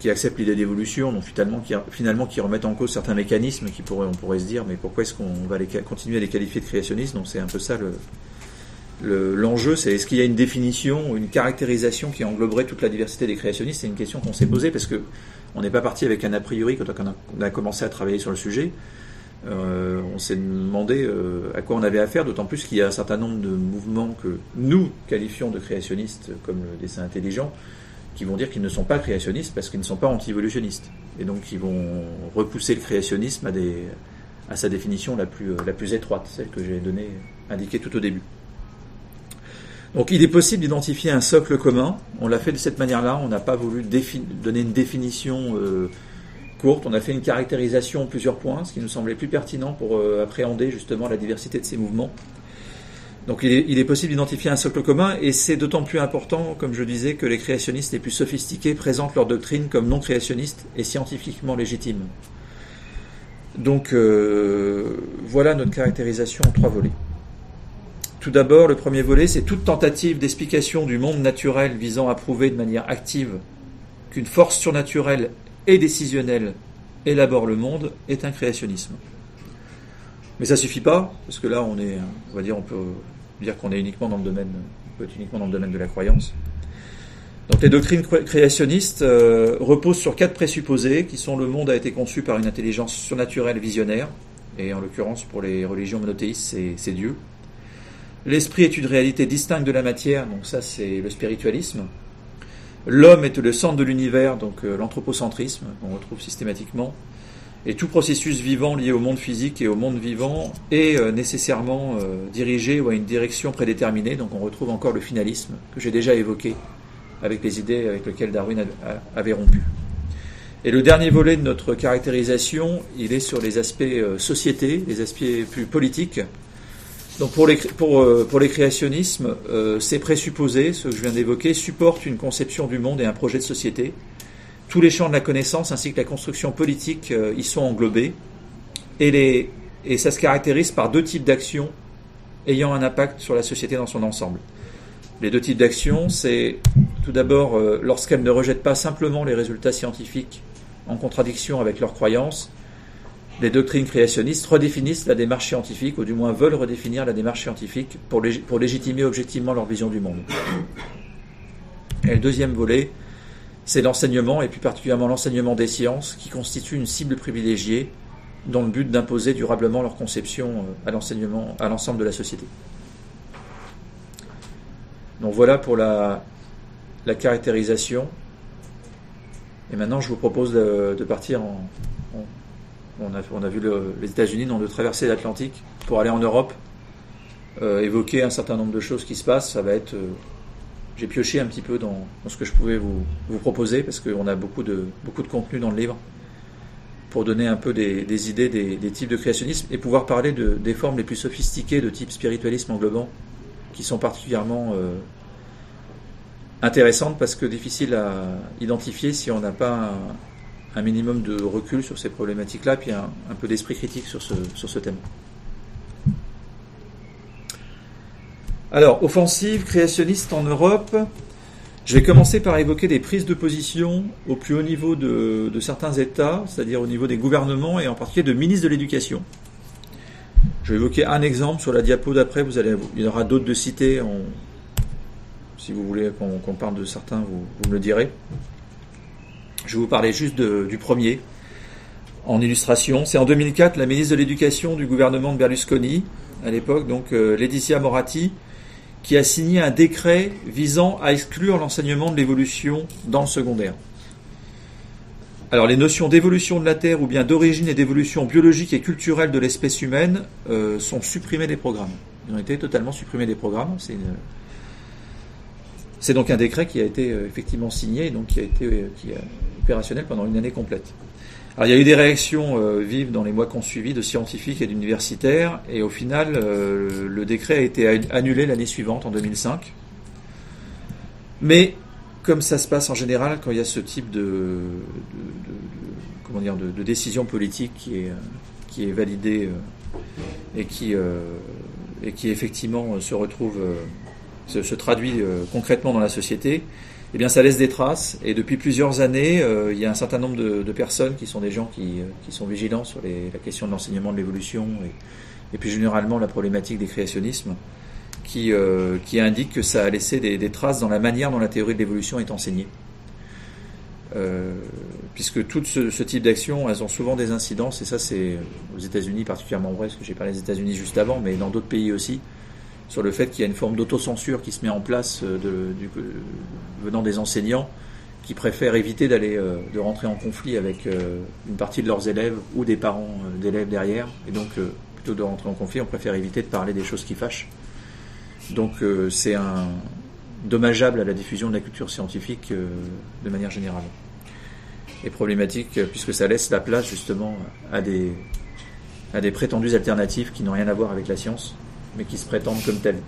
qui acceptent l'idée d'évolution, donc finalement qui, finalement qui remettent en cause certains mécanismes qui pourraient, on pourrait se dire, mais pourquoi est-ce qu'on va continuer à les qualifier de créationnistes? Donc c'est un peu ça le, l'enjeu, c'est est-ce qu'il y a une définition, une caractérisation qui engloberait toute la diversité des créationnistes? C'est une question qu'on s'est posée parce que on n'est pas parti avec un a priori quand on a commencé à travailler sur le sujet. Euh, on s'est demandé euh, à quoi on avait affaire, d'autant plus qu'il y a un certain nombre de mouvements que nous qualifions de créationnistes, comme le dessin intelligent, qui vont dire qu'ils ne sont pas créationnistes parce qu'ils ne sont pas anti-évolutionnistes. Et donc ils vont repousser le créationnisme à, des, à sa définition la plus, la plus étroite, celle que j'ai donnée, indiquée tout au début. Donc il est possible d'identifier un socle commun. On l'a fait de cette manière-là. On n'a pas voulu donner une définition euh, courte. On a fait une caractérisation en plusieurs points, ce qui nous semblait plus pertinent pour euh, appréhender justement la diversité de ces mouvements. Donc il est, possible d'identifier un socle commun et c'est d'autant plus important, comme je disais, que les créationnistes les plus sophistiqués présentent leur doctrine comme non créationniste et scientifiquement légitime. Donc euh, voilà notre caractérisation en trois volets. Tout d'abord, le premier volet, c'est toute tentative d'explication du monde naturel visant à prouver de manière active qu'une force surnaturelle et décisionnelle élabore le monde est un créationnisme. Mais ça suffit pas, parce que là, on est, on va dire, on peut dire qu'on est uniquement dans le domaine, peut être uniquement dans le domaine de la croyance. Donc les doctrines créationnistes euh, reposent sur quatre présupposés qui sont le monde a été conçu par une intelligence surnaturelle visionnaire, et en l'occurrence pour les religions monothéistes, c'est Dieu. L'esprit est une réalité distincte de la matière, donc ça c'est le spiritualisme. L'homme est le centre de l'univers, donc euh, l'anthropocentrisme qu'on retrouve systématiquement. Et tout processus vivant lié au monde physique et au monde vivant est euh, nécessairement euh, dirigé ou à une direction prédéterminée, donc on retrouve encore le finalisme que j'ai déjà évoqué avec les idées avec lesquelles Darwin avait rompu. Et le dernier volet de notre caractérisation, il est sur les aspects société, les aspects plus politiques, donc pour les, pour, euh, pour les créationnismes, euh, ces présupposés, ce que je viens d'évoquer, supportent une conception du monde et un projet de société. Tous les champs de la connaissance ainsi que la construction politique euh, y sont englobés. Et, les, et ça se caractérise par deux types d'actions ayant un impact sur la société dans son ensemble. Les deux types d'actions, c'est tout d'abord lorsqu'elles ne rejettent pas simplement les résultats scientifiques en contradiction avec leurs croyances, les doctrines créationnistes redéfinissent la démarche scientifique, ou du moins veulent redéfinir la démarche scientifique pour, légitimer objectivement leur vision du monde. Et le deuxième volet, c'est l'enseignement, et plus particulièrement l'enseignement des sciences, qui constitue une cible privilégiée dans le but d'imposer durablement leur conception euh, à l'enseignement, à l'ensemble de la société. Donc voilà pour la, caractérisation. Et maintenant, je vous propose de partir en, on a, vu les États-Unis dans de traverser l'Atlantique pour aller en Europe, euh, évoquer un certain nombre de choses qui se passent. Ça va être. Euh, j'ai pioché un petit peu dans, ce que je pouvais vous, proposer parce qu'on a beaucoup de, beaucoup de contenu dans le livre pour donner un peu des, idées des, types de créationnisme et pouvoir parler de, des formes les plus sophistiquées de type spiritualisme englobant qui sont particulièrement euh, intéressantes parce que difficiles à identifier si on n'a pas minimum de recul sur ces problématiques-là, puis un, peu d'esprit critique sur ce, sur ce thème. Alors, offensive créationniste en Europe, je vais commencer par évoquer des prises de position au plus haut niveau de, certains États, c'est-à-dire au niveau des gouvernements et en particulier de ministres de l'Éducation. Je vais évoquer un exemple sur la diapo d'après, vous allez, il y aura d'autres de cités, si vous voulez qu'on parle de certains, vous me le direz. Je vais vous parler juste du premier en illustration. C'est en 2004 la ministre de l'Éducation du gouvernement de Berlusconi, à l'époque, donc euh, Laetitia Moratti, qui a signé un décret visant à exclure l'enseignement de l'évolution dans le secondaire. Alors les notions d'évolution de la Terre ou bien d'origine et d'évolution biologique et culturelle de l'espèce humaine euh, sont supprimées des programmes. Ils ont été totalement supprimés des programmes. C'est donc un décret qui a été euh, effectivement signé, donc qui a été euh, qui opérationnel pendant une année complète. Alors, il y a eu des réactions euh, vives dans les mois qui ont suivi de scientifiques et d'universitaires, et au final, le décret a été annulé l'année suivante, en 2005. Mais, comme ça se passe en général quand il y a ce type de, comment dire, de, décision politique qui est, qui est validée et, qui, et qui effectivement se retrouve se, traduit euh, concrètement dans la société, eh bien, ça laisse des traces. Et depuis plusieurs années, euh, il y a un certain nombre de, personnes qui sont des gens qui, euh, sont vigilants sur la question de l'enseignement de l'évolution et, et, plus généralement la problématique des créationnismes, qui, qui indiquent que ça a laissé des, traces dans la manière dont la théorie de l'évolution est enseignée. puisque tout ce, ce type d'actions, elles ont souvent des incidences, et ça c'est aux États-Unis particulièrement vrai, parce que j'ai parlé des États-Unis juste avant, mais dans d'autres pays aussi, sur le fait qu'il y a une forme d'autocensure qui se met en place euh, du, venant des enseignants qui préfèrent éviter d'aller euh, de rentrer en conflit avec euh, une partie de leurs élèves ou des parents d'élèves derrière. Et donc plutôt de rentrer en conflit on préfère éviter de parler des choses qui fâchent. Donc c'est un dommageable à la diffusion de la culture scientifique de manière générale. Est problématique euh, puisque ça laisse la place justement à des, à des prétendues alternatives qui n'ont rien à voir avec la science, mais qui se prétendent comme telles.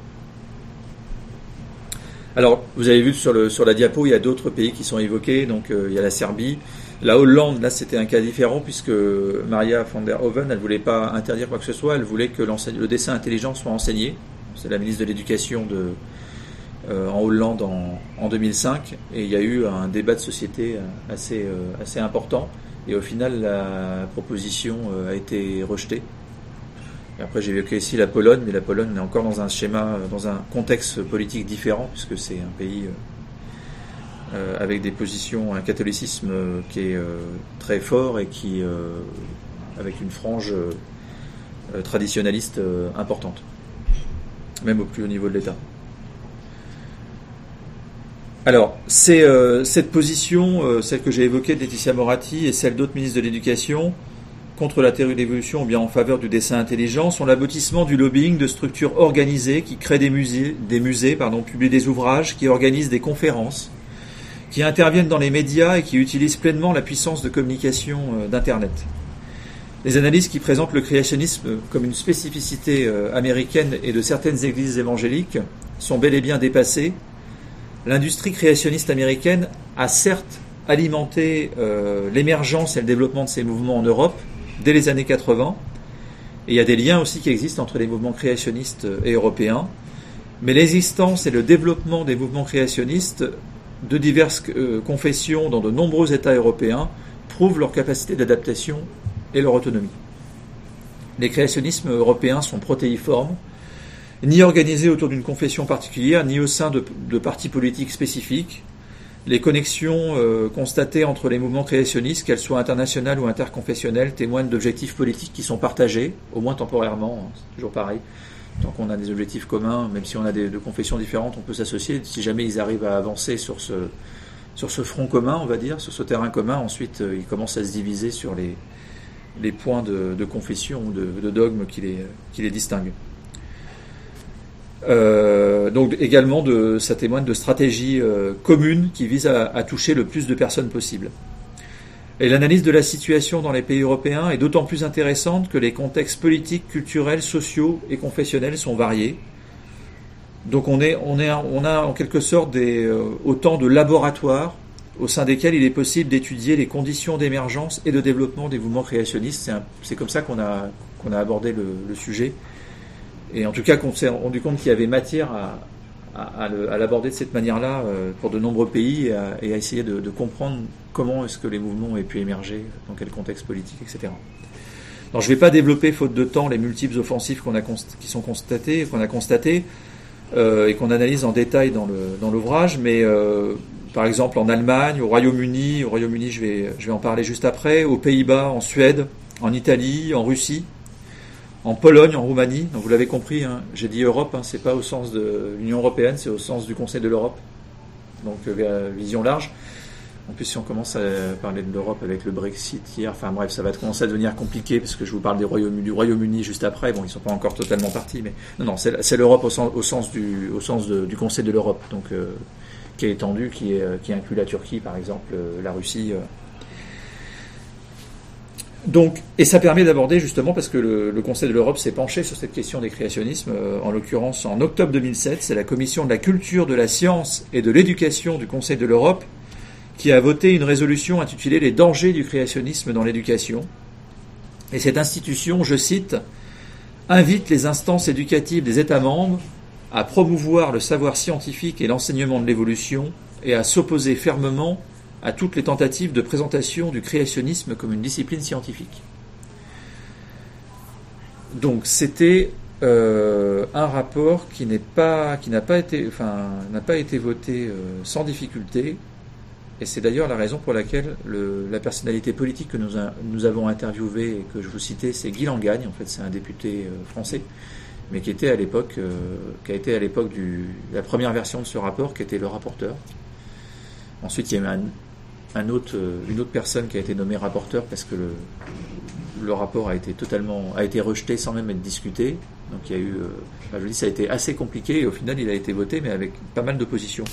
Alors, vous avez vu sur, la diapo, il y a d'autres pays qui sont évoqués. Donc, euh, il y a la Serbie. La Hollande, là, c'était un cas différent puisque Maria van der Hoeven, elle voulait pas interdire quoi que ce soit. Elle voulait que le dessin intelligent soit enseigné. C'est la ministre de l'Éducation euh, en Hollande en, en, 2005. Et il y a eu un débat de société euh, assez, important. Et au final, la proposition a été rejetée. Après, j'ai évoqué ici la Pologne, mais la Pologne est encore dans un schéma, dans un contexte politique différent, puisque c'est un pays euh, avec des positions, un catholicisme qui est euh, très fort et qui, euh, avec une frange traditionnaliste importante, même au plus haut niveau de l'État. Alors, c'est cette position, celle que j'ai évoquée de Moratti et celle d'autres ministres de l'Éducation, contre la théorie de l'évolution ou bien en faveur du dessin intelligent sont l'aboutissement du lobbying de structures organisées qui créent des musées, des musées pardon, publient des ouvrages, qui organisent des conférences, qui interviennent dans les médias et qui utilisent pleinement la puissance de communication euh, d'Internet. Les analyses qui présentent le créationnisme comme une spécificité euh, américaine et de certaines églises évangéliques sont bel et bien dépassées. L'industrie créationniste américaine a certes alimenté euh, l'émergence et le développement de ces mouvements en Europe, dès les années 80. Et il y a des liens aussi qui existent entre les mouvements créationnistes et européens. Mais l'existence et le développement des mouvements créationnistes de diverses euh, confessions dans de nombreux États européens prouvent leur capacité d'adaptation et leur autonomie. Les créationnismes européens sont protéiformes, ni organisés autour d'une confession particulière, ni au sein de, de partis politiques spécifiques, les connexions euh, constatées entre les mouvements créationnistes, qu'elles soient internationales ou interconfessionnelles, témoignent d'objectifs politiques qui sont partagés, au moins temporairement, hein, c'est toujours pareil. Tant qu'on a des objectifs communs, même si on a des de confessions différentes, on peut s'associer. Si jamais ils arrivent à avancer sur ce, sur ce front commun, on va dire, sur ce terrain commun, ensuite euh, ils commencent à se diviser sur les, les points de, de confession ou de, de dogme qui les, qui les distinguent. Euh, donc également, de, ça témoigne de stratégies euh, communes qui visent à, à, toucher le plus de personnes possible. Et l'analyse de la situation dans les pays européens est d'autant plus intéressante que les contextes politiques, culturels, sociaux et confessionnels sont variés. Donc on, est, on, est, on a en quelque sorte des, euh, autant de laboratoires au sein desquels il est possible d'étudier les conditions d'émergence et de développement des mouvements créationnistes. C'est comme ça qu'on a, qu'on a abordé le, le sujet. Et en tout cas, qu'on s'est rendu compte qu'il y avait matière à, l'aborder de cette manière-là euh, pour de nombreux pays et à, essayer de, comprendre comment est-ce que les mouvements aient pu émerger, dans quel contexte politique, etc. Alors, je ne vais pas développer, faute de temps, les multiples offensives qu'on a qui sont constatées, qu'on a constatées euh, et qu'on analyse en détail dans l'ouvrage, mais euh, par exemple en Allemagne, au Royaume-Uni, au Royaume-Uni, je vais, je vais en parler juste après, aux Pays-Bas, en Suède, en Italie, en Russie, en Pologne, en Roumanie. Vous l'avez compris, hein, j'ai dit Europe, hein, c'est pas au sens de l'Union européenne, c'est au sens du Conseil de l'Europe. Donc euh, vision large. En plus, si on commence à parler de l'Europe avec le Brexit hier, enfin bref, ça va commencer à devenir compliqué parce que je vous parle du Royaume-Uni juste après. Bon, ils sont pas encore totalement partis, mais non, non, c'est l'Europe au sens, du, Conseil de l'Europe, donc euh, qui est étendu, qui, est, qui inclut la Turquie, par exemple, euh, la Russie. Euh, donc, et ça permet d'aborder justement, parce que le, Conseil de l'Europe s'est penché sur cette question des créationnismes, euh, en l'occurrence en octobre 2007, c'est la Commission de la culture, de la science et de l'éducation du Conseil de l'Europe qui a voté une résolution intitulée Les dangers du créationnisme dans l'éducation. Et cette institution, je cite, invite les instances éducatives des États membres à promouvoir le savoir scientifique et l'enseignement de l'évolution et à s'opposer fermement à toutes les tentatives de présentation du créationnisme comme une discipline scientifique. Donc c'était euh, un rapport qui n'est pas, qui n'a pas été, enfin, pas été voté euh, sans difficulté, et c'est d'ailleurs la raison pour laquelle le, la personnalité politique que nous, avons interviewé et que je vous citais, c'est Guy Langagne. En fait, c'est un député euh, français, mais qui était à l'époque, qui a été à l'époque du la première version de ce rapport, qui était le rapporteur. Ensuite, il y a eu un, euh, une autre personne qui a été nommée rapporteur parce que le, rapport a été totalement a été rejeté sans même être discuté. Donc il y a eu, enfin, je dis, ça a été assez compliqué et au final il a été voté, mais avec pas mal d'opposition.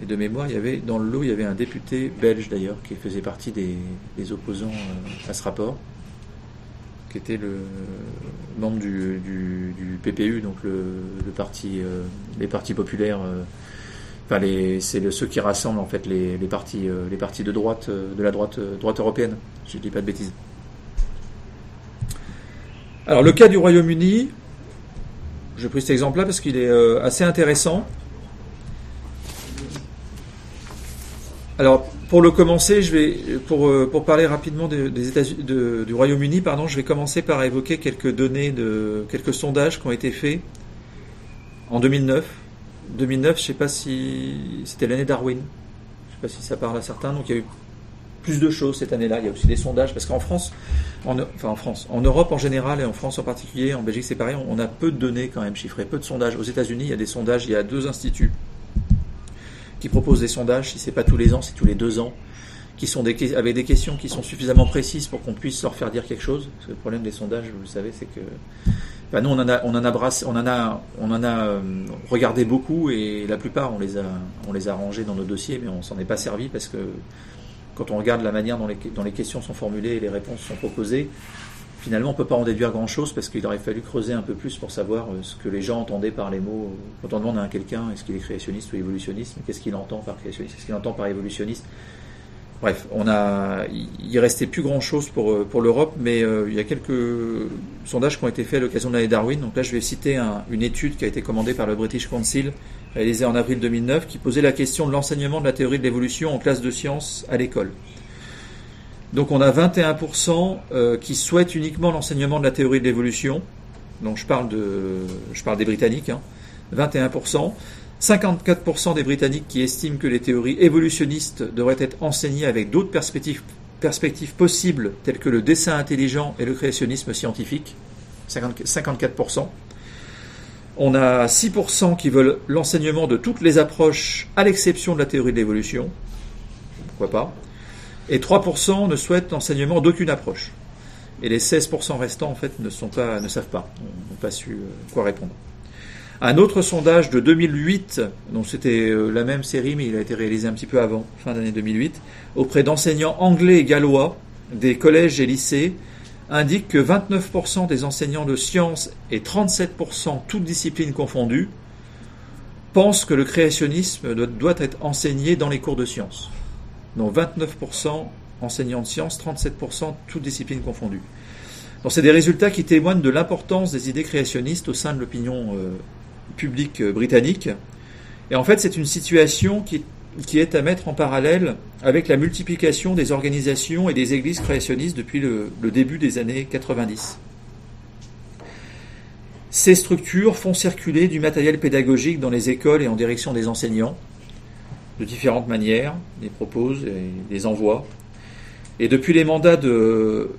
Et de mémoire, il y avait dans le lot, il y avait un député belge d'ailleurs qui faisait partie des, opposants euh, à ce rapport, qui était le membre du, du, du PPU, donc le, le parti, euh, les partis populaires. Enfin, c'est ceux qui rassemblent en fait les, les partis, euh, les de droite, euh, de la droite, euh, droite européenne. Si je dis pas de bêtises. Alors le cas du Royaume-Uni, j'ai pris cet exemple-là parce qu'il est euh, assez intéressant. Alors, pour le commencer, je vais, pour, pour parler rapidement des États de, du Royaume-Uni, pardon, je vais commencer par évoquer quelques données de quelques sondages qui ont été faits en 2009. 2009, je sais pas si c'était l'année Darwin. Je sais pas si ça parle à certains. Donc, il y a eu plus de choses cette année-là. Il y a aussi des sondages parce qu'en France, en, enfin en France, en Europe en général et en France en particulier, en Belgique c'est pareil, on, a peu de données quand même chiffrées, peu de sondages. Aux États-Unis, il y a des sondages. Il y a deux instituts qui proposent des sondages, si c'est pas tous les ans, c'est tous les deux ans, qui sont des, avec des questions qui sont suffisamment précises pour qu'on puisse leur faire dire quelque chose. Parce que le problème des sondages, vous le savez, c'est que Enfin, nous, on en a, on en a brassé, on en a, on en a euh, regardé beaucoup et la plupart, on les a, on les a rangés dans nos dossiers, mais on s'en est pas servi parce que quand on regarde la manière dont les, dont les questions sont formulées et les réponses sont proposées, finalement, on peut pas en déduire grand chose parce qu'il aurait fallu creuser un peu plus pour savoir euh, ce que les gens entendaient par les mots. Quand on demande à quelqu'un est-ce qu'il est créationniste ou évolutionniste, qu'est-ce qu'il entend par créationniste, qu'est-ce qu'il entend par évolutionniste? Bref, on a, il restait plus grand chose pour, euh, pour l'Europe, mais euh, il y a quelques sondages qui ont été faits à l'occasion de l'année Darwin. Donc là, je vais citer un- une étude qui a été commandée par le British Council, réalisée en avril 2009, qui posait la question de l'enseignement de la théorie de l'évolution en classe de sciences à l'école. Donc on a 21% euh, qui souhaitent uniquement l'enseignement de la théorie de l'évolution. Donc je parle, de, je parle des Britanniques. Hein. 21%. 54% des Britanniques qui estiment que les théories évolutionnistes devraient être enseignées avec d'autres perspectives, possibles, telles que le dessin intelligent et le créationnisme scientifique. 50 54%. On a 6% qui veulent l'enseignement de toutes les approches, à l'exception de la théorie de l'évolution. Pourquoi pas? Et 3% ne souhaitent l'enseignement d'aucune approche. Et les 16% restants, en fait, ne, sont pas, ne savent pas, n'ont pas su euh, quoi répondre. Un autre sondage de 2008, donc c'était euh, la même série, mais il a été réalisé un petit peu avant, fin d'année 2008, auprès d'enseignants anglais et gallois des collèges et lycées, indique que 29% des enseignants de sciences et 37% toutes disciplines confondues pensent que le créationnisme doit- être enseigné dans les cours de sciences. Donc 29% enseignants de sciences, 37% toutes disciplines confondues. Donc c'est des résultats qui témoignent de l'importance des idées créationnistes au sein de l'opinion euh, publique euh, britannique. Et en fait, c'est une situation qui, qui est à mettre en parallèle avec la multiplication des organisations et des églises créationnistes depuis le, le début des années 90. Ces structures font circuler du matériel pédagogique dans les écoles et en direction des enseignants, de différentes manières, les proposent et les envoient. Et depuis les mandats de,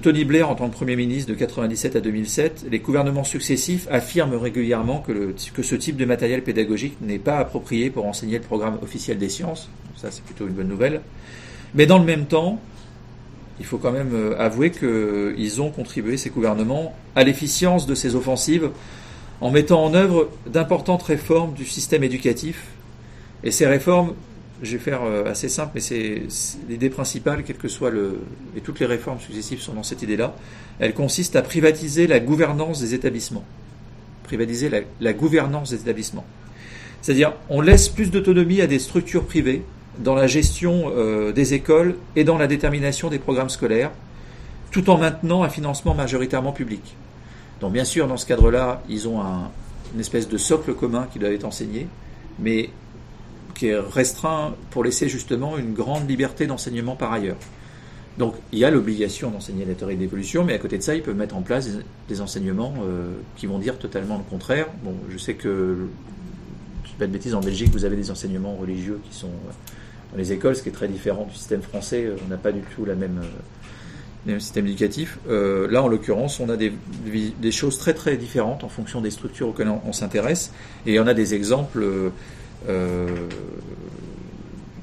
Tony Blair en tant que Premier ministre de 97 à 2007, les gouvernements successifs affirment régulièrement que, que ce type de matériel pédagogique n'est pas approprié pour enseigner le programme officiel des sciences. Ça, c'est plutôt une bonne nouvelle. Mais dans le même temps, il faut quand même euh, avouer qu'ils ont contribué, ces gouvernements, à l'efficience de ces offensives en mettant en œuvre d'importantes réformes du système éducatif. Et ces réformes, je vais faire euh, assez simple, mais c'est l'idée principale, quelle que soit le. Et toutes les réformes successives sont dans cette idée-là. Elle consiste à privatiser la gouvernance des établissements. Privatiser la, gouvernance des établissements. C'est-à-dire, on laisse plus d'autonomie à des structures privées dans la gestion euh, des écoles et dans la détermination des programmes scolaires, tout en maintenant un financement majoritairement public. Donc, bien sûr, dans ce cadre-là, ils ont un, une espèce de socle commun qui doit être enseigné, mais qui est restreint pour laisser justement une grande liberté d'enseignement par ailleurs. Donc il y a l'obligation d'enseigner la théorie de l'évolution, mais à côté de ça, ils peuvent mettre en place des, enseignements euh, qui vont dire totalement le contraire. Bon, je sais que, je ne pas de bêtises, en Belgique, vous avez des enseignements religieux qui sont euh, dans les écoles, ce qui est très différent du système français. Euh, On n'a pas du tout la même, le même système éducatif. Là, en l'occurrence, on a des, choses très très différentes en fonction des structures auxquelles on, s'intéresse, et on a des exemples.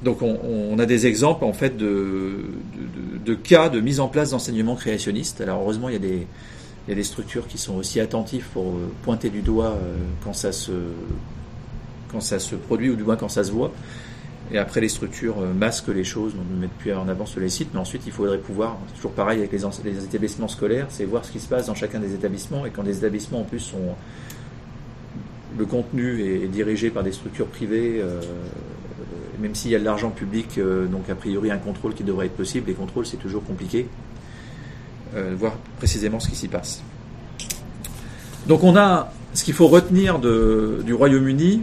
Donc on, on, a des exemples en fait de, de, de, cas de mise en place d'enseignement créationniste. Alors heureusement il y a des, il y a des structures qui sont aussi attentives pour pointer du doigt euh, quand ça se quand ça se produit ou du moins quand ça se voit. Et après, les structures euh, masquent les choses, donc ne mettent plus en avant sur les sites. Mais ensuite, il faudrait pouvoir, c'est toujours pareil avec les, les établissements scolaires, c'est voir ce qui se passe dans chacun des établissements. Et quand les établissements, en plus, sont. Le contenu est, dirigé par des structures privées, euh, même s'il y a de l'argent public, euh, donc a priori un contrôle qui devrait être possible, les contrôles, c'est toujours compliqué. Euh, voir précisément ce qui s'y passe. Donc on a ce qu'il faut retenir du Royaume-Uni,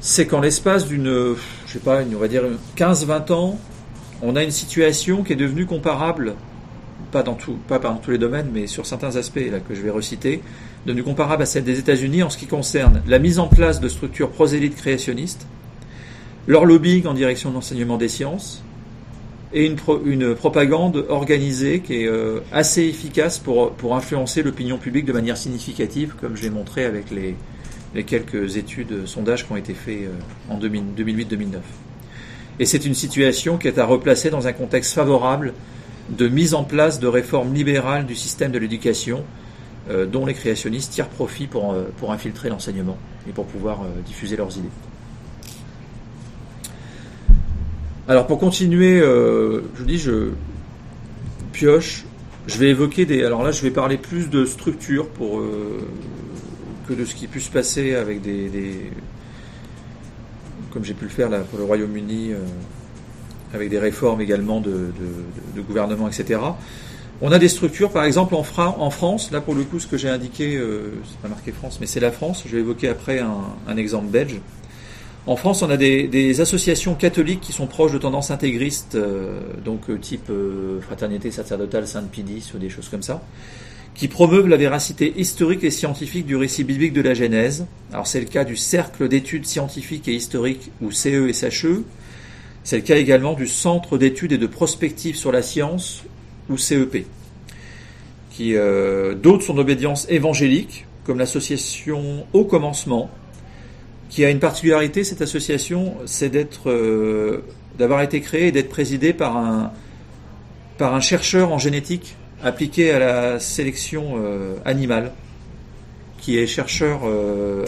c'est qu'en l'espace d'une, je sais pas, on va dire 15-20 ans, on a une situation qui est devenue comparable, pas dans pas dans tous les domaines, mais sur certains aspects que je vais reciter, devenue comparable à celle des États-Unis en ce qui concerne la mise en place de structures prosélytes créationnistes, leur lobbying en direction de l'enseignement des sciences, et une, une propagande organisée qui est euh, assez efficace pour, pour influencer l'opinion publique de manière significative, comme j'ai montré avec les, les quelques études, euh, sondages qui ont été faits euh, en 2000 2008-2009. Et c'est une situation qui est à replacer dans un contexte favorable de mise en place de réformes libérales du système de l'éducation, dont les créationnistes tirent profit pour, euh, pour infiltrer l'enseignement et pour pouvoir euh, diffuser leurs idées. Alors pour continuer, euh, je vous dis, je pioche, je vais évoquer des... Alors là, je vais parler plus de structure pour, euh, que de ce qui peut se passer avec des... des- comme j'ai pu le faire là, pour le Royaume-Uni, euh, avec des réformes également de- de- de gouvernement, etc. On a des structures, par exemple en, Fra- en France, là pour le coup ce que j'ai indiqué, euh, c'est pas marqué France, mais c'est la France, je vais évoquer après un, un exemple belge. En France, on a des, associations catholiques qui sont proches de tendances intégristes, euh, donc euh, type euh, Fraternité sacerdotale Sainte-Pidis ou des choses comme ça, qui promeuvent la véracité historique et scientifique du récit biblique de la Genèse. Alors c'est le cas du Cercle d'études scientifiques et historiques, ou CE et SHE. C'est le cas également du Centre d'études et de prospective sur la science, ou CEP. Qui, euh, D'autres sont d'obédience évangélique, comme l'association Au Commencement, qui a une particularité, cette association, c'est euh, d'avoir été créée et d'être présidée par un, par un chercheur en génétique appliqué à la sélection euh, animale, qui est chercheur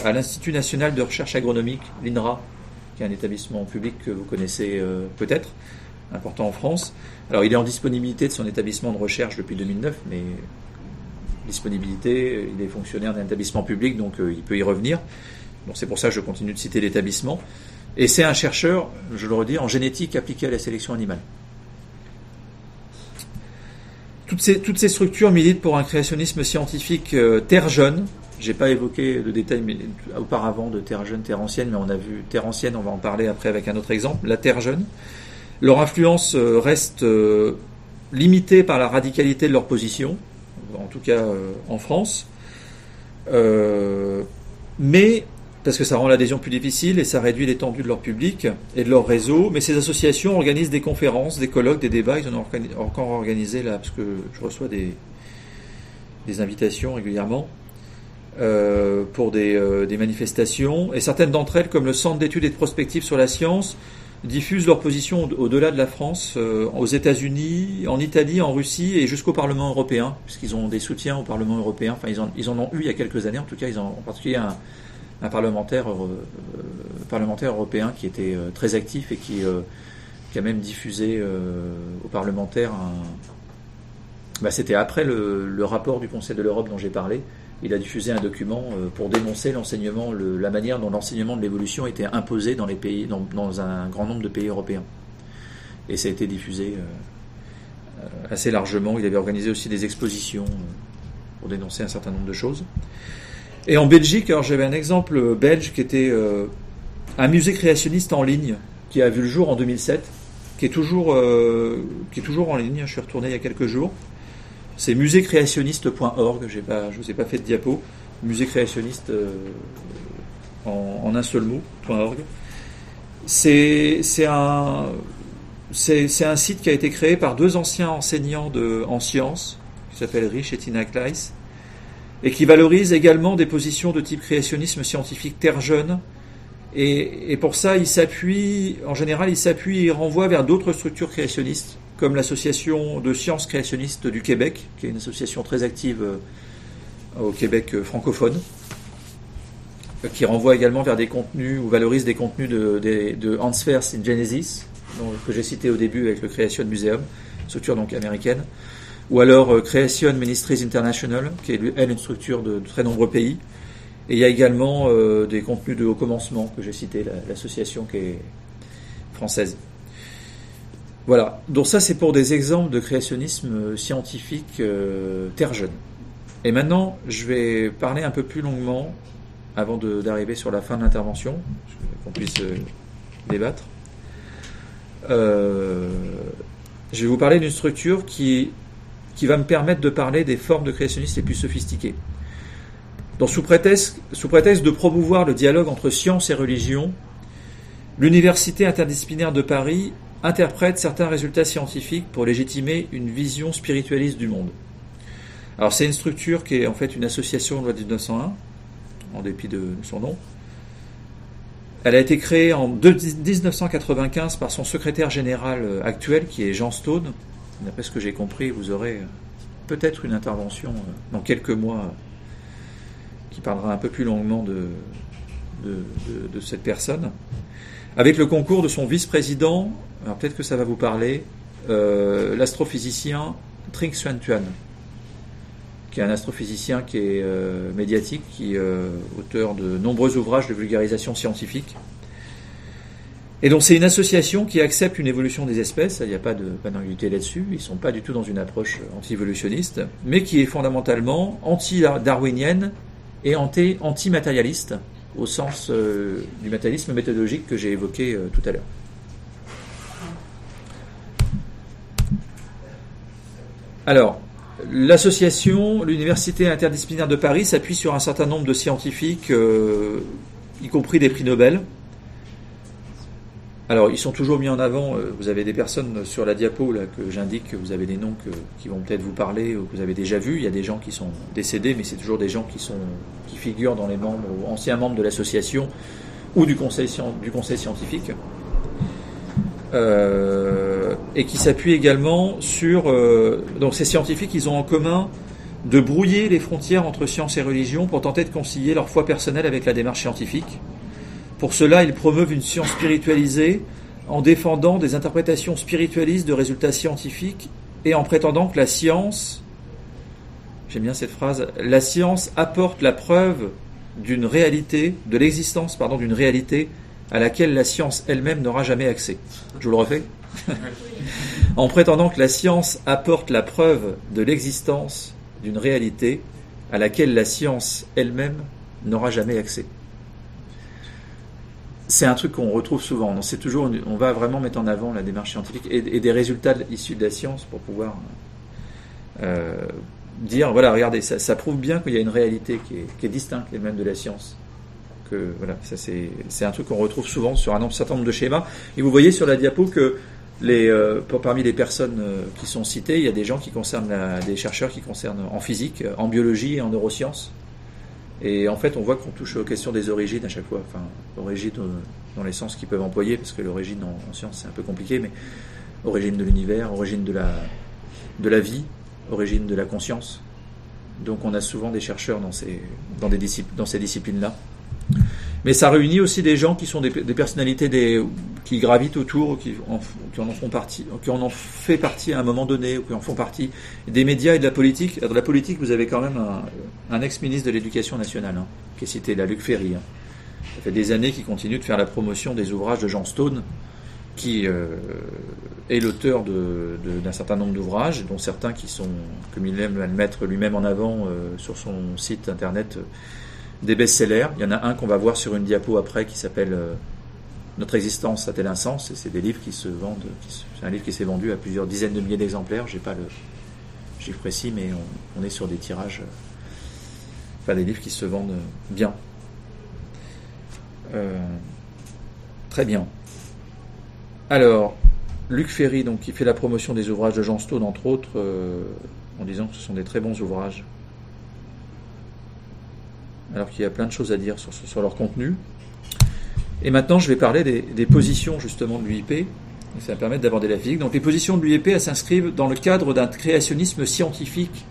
à l'Institut national de recherche agronomique, l'INRA, qui est un établissement public que vous connaissez peut-être, important en France. Alors il est en disponibilité de son établissement de recherche depuis 2009, mais disponibilité, il est fonctionnaire d'un établissement public, donc euh, il peut y revenir. Donc c'est pour ça que je continue de citer l'établissement. Et c'est un chercheur, je le redis, en génétique appliquée à la sélection animale. Toutes ces, structures militent pour un créationnisme scientifique euh, terre jeune. J'ai pas évoqué de détails mais, auparavant de terre jeune, terre ancienne, mais on a vu terre ancienne, on va en parler après avec un autre exemple, la terre jeune. Leur influence euh, reste euh, limitée par la radicalité de leur position, en tout cas euh, en France. Mais parce que ça rend l'adhésion plus difficile et ça réduit l'étendue de leur public et de leur réseau. Mais ces associations organisent des conférences, des colloques, des débats. Ils en ont encore organisé là, parce que je reçois des, invitations régulièrement euh, pour des, des manifestations. Et certaines d'entre elles, comme le Centre d'études et de prospective sur la science, diffusent leur position au- au-delà de la France, euh, aux États-Unis, en Italie, en Russie et jusqu'au Parlement européen, puisqu'ils ont des soutiens au Parlement européen. Enfin, ils en, ils en ont eu il y a quelques années. En tout cas, ils en, en particulier un, un parlementaire, euh, euh, parlementaire européen qui était euh, très actif et qui, euh, qui a même diffusé euh, aux parlementaires un. Bah, C'était après le, le rapport du Conseil de l'Europe dont j'ai parlé. Il a diffusé un document euh, pour dénoncer l'enseignement, le- la manière dont l'enseignement de l'évolution était imposé dans les pays, dans, un grand nombre de pays européens. Et ça a été diffusé euh, assez largement. Il avait organisé aussi des expositions euh, pour dénoncer un certain nombre de choses. Et en Belgique, alors j'avais un exemple belge qui était un musée créationniste en ligne qui a vu le jour en 2007, qui est toujours, qui est toujours en ligne. Je suis retourné il y a quelques jours. C'est musécréationniste.org. Je vous ai pas fait de diapo. Musécréationniste euh, en, un seul mot. .org. C'est, un, site qui a été créé par deux anciens enseignants en sciences, qui s'appellent Rich et Tina Kleiss, et qui valorise également des positions de type créationnisme scientifique terre jeune. Et, et pour ça, il s'appuie, en général, il s'appuie et renvoie vers d'autres structures créationnistes, comme l'association de sciences créationnistes du Québec, qui est une association très active euh, au Québec euh, francophone. euh, qui renvoie également vers des contenus ou valorise des contenus de, de, Hans Fers in Genesis, que j'ai cité au début avec le Creation Museum, structure donc américaine, ou alors Creation Ministries International, qui est elle une structure de, très nombreux pays. Et il y a également des contenus de haut commencement que j'ai cité, la- l'association qui est française. Voilà, donc ça c'est pour des exemples de créationnisme euh, scientifique euh, terre jeune. Et maintenant, je vais parler un peu plus longuement avant d'arriver sur la fin de l'intervention, qu'on puisse euh, débattre. Je vais vous parler d'une structure qui, va me permettre de parler des formes de créationnisme les plus sophistiquées. Sous prétexte de promouvoir le dialogue entre science et religion, l'Université interdisciplinaire de Paris interprète certains résultats scientifiques pour légitimer une vision spiritualiste du monde. Alors c'est une structure qui est en fait une association de loi de 1901, en dépit de son nom. Elle a été créée en deux- 1995 par son secrétaire général euh, actuel, qui est Jean Stone. D'après ce que j'ai compris, vous aurez euh, peut-être une intervention euh, dans quelques mois qui parlera un peu plus longuement de cette personne. Avec le concours de son vice-président, alors peut-être que ça va vous parler, euh, l'astrophysicien Trinh Xuan Tuan qui est un astrophysicien qui est euh, médiatique, qui est euh, auteur de nombreux ouvrages de vulgarisation scientifique. Et donc c'est une association qui accepte une évolution des espèces, il n'y a pas de d'ambiguïté là-dessus, ils ne sont pas du tout dans une approche anti-évolutionniste, mais qui est fondamentalement anti-darwinienne et anti- anti-matérialiste, au sens du matérialisme méthodologique que j'ai évoqué tout à l'heure. Alors, L'association, l'Université interdisciplinaire de Paris s'appuie sur un certain nombre de scientifiques, euh, y compris des prix Nobel. Alors, ils sont toujours mis en avant. euh, vous avez des personnes sur la diapo là, que j'indique, que vous avez des noms qui vont peut-être vous parler ou que vous avez déjà vus. Il y a des gens qui sont décédés, mais c'est toujours des gens qui, sont, qui figurent dans les membres ou anciens membres de l'association ou du conseil scientifique. Euh, et qui s'appuie également sur euh, donc ces scientifiques ils ont en commun de brouiller les frontières entre science et religion pour tenter de concilier leur foi personnelle avec la démarche scientifique. Pour cela, ils promeuvent une science spiritualisée en défendant des interprétations spiritualistes de résultats scientifiques et en prétendant que la science, j'aime bien cette phrase, la science apporte la preuve d'une réalité, de l'existence pardon d'une réalité à laquelle la science elle-même n'aura jamais accès. Je vous le refais En prétendant que la science apporte la preuve de l'existence d'une réalité à laquelle la science elle-même n'aura jamais accès. C'est un truc qu'on retrouve souvent. C'est toujours, on va vraiment mettre en avant la démarche scientifique et, des résultats issus de la science pour pouvoir euh, dire, voilà, regardez, ça, prouve bien qu'il y a une réalité qui est, qui est distincte et même de la science que voilà, ça c'est un truc qu'on retrouve souvent sur un certain nombre de schémas. Et vous voyez sur la diapo que les, euh, parmi les personnes euh, qui sont citées, il y a des gens qui concernent des chercheurs qui concernent en physique, euh, en biologie et en neurosciences. Et en fait, on voit qu'on touche aux questions des origines à chaque fois. Enfin, origine euh, dans les sens qu'ils peuvent employer, parce que l'origine en, en science c'est un peu compliqué, mais origine de l'univers, origine de la, de la vie, origine de la conscience. Donc on a souvent des chercheurs dans ces, dans des dans ces disciplines-là. Mais ça réunit aussi des gens qui sont des, personnalités qui gravitent autour, qui en, qui en font partie, qui en ont fait partie à un moment donné, ou qui en font partie des médias et de la politique. Dans la politique, vous avez quand même un, ex-ministre de l'Éducation nationale, hein, qui est cité là, Luc Ferry. hein. Ça fait des années qu'il continue de faire la promotion des ouvrages de Jean Stone, qui euh, est l'auteur d'un certain nombre d'ouvrages, dont certains qui sont, comme il aime le mettre lui-même en avant euh, sur son site internet, euh, des best-sellers. Il y en a un qu'on va voir sur une diapo après qui s'appelle euh, Notre existence a-t-elle un sens c'est des livres qui se vendent, c'est un livre qui s'est vendu à plusieurs dizaines de milliers d'exemplaires. J'ai pas le chiffre précis, mais on, est sur des tirages, euh, enfin des livres qui se vendent bien. Euh, très bien. Alors, Luc Ferry, donc, qui fait la promotion des ouvrages de Jean Stone, entre autres, en disant que ce sont des très bons ouvrages alors qu'il y a plein de choses à dire sur, sur leur contenu. Et maintenant, je vais parler des, des positions justement de l'UIP. Et Ça va permettre d'aborder la physique. Donc, les positions de l'UIP, elles s'inscrivent dans le cadre d'un créationnisme scientifique.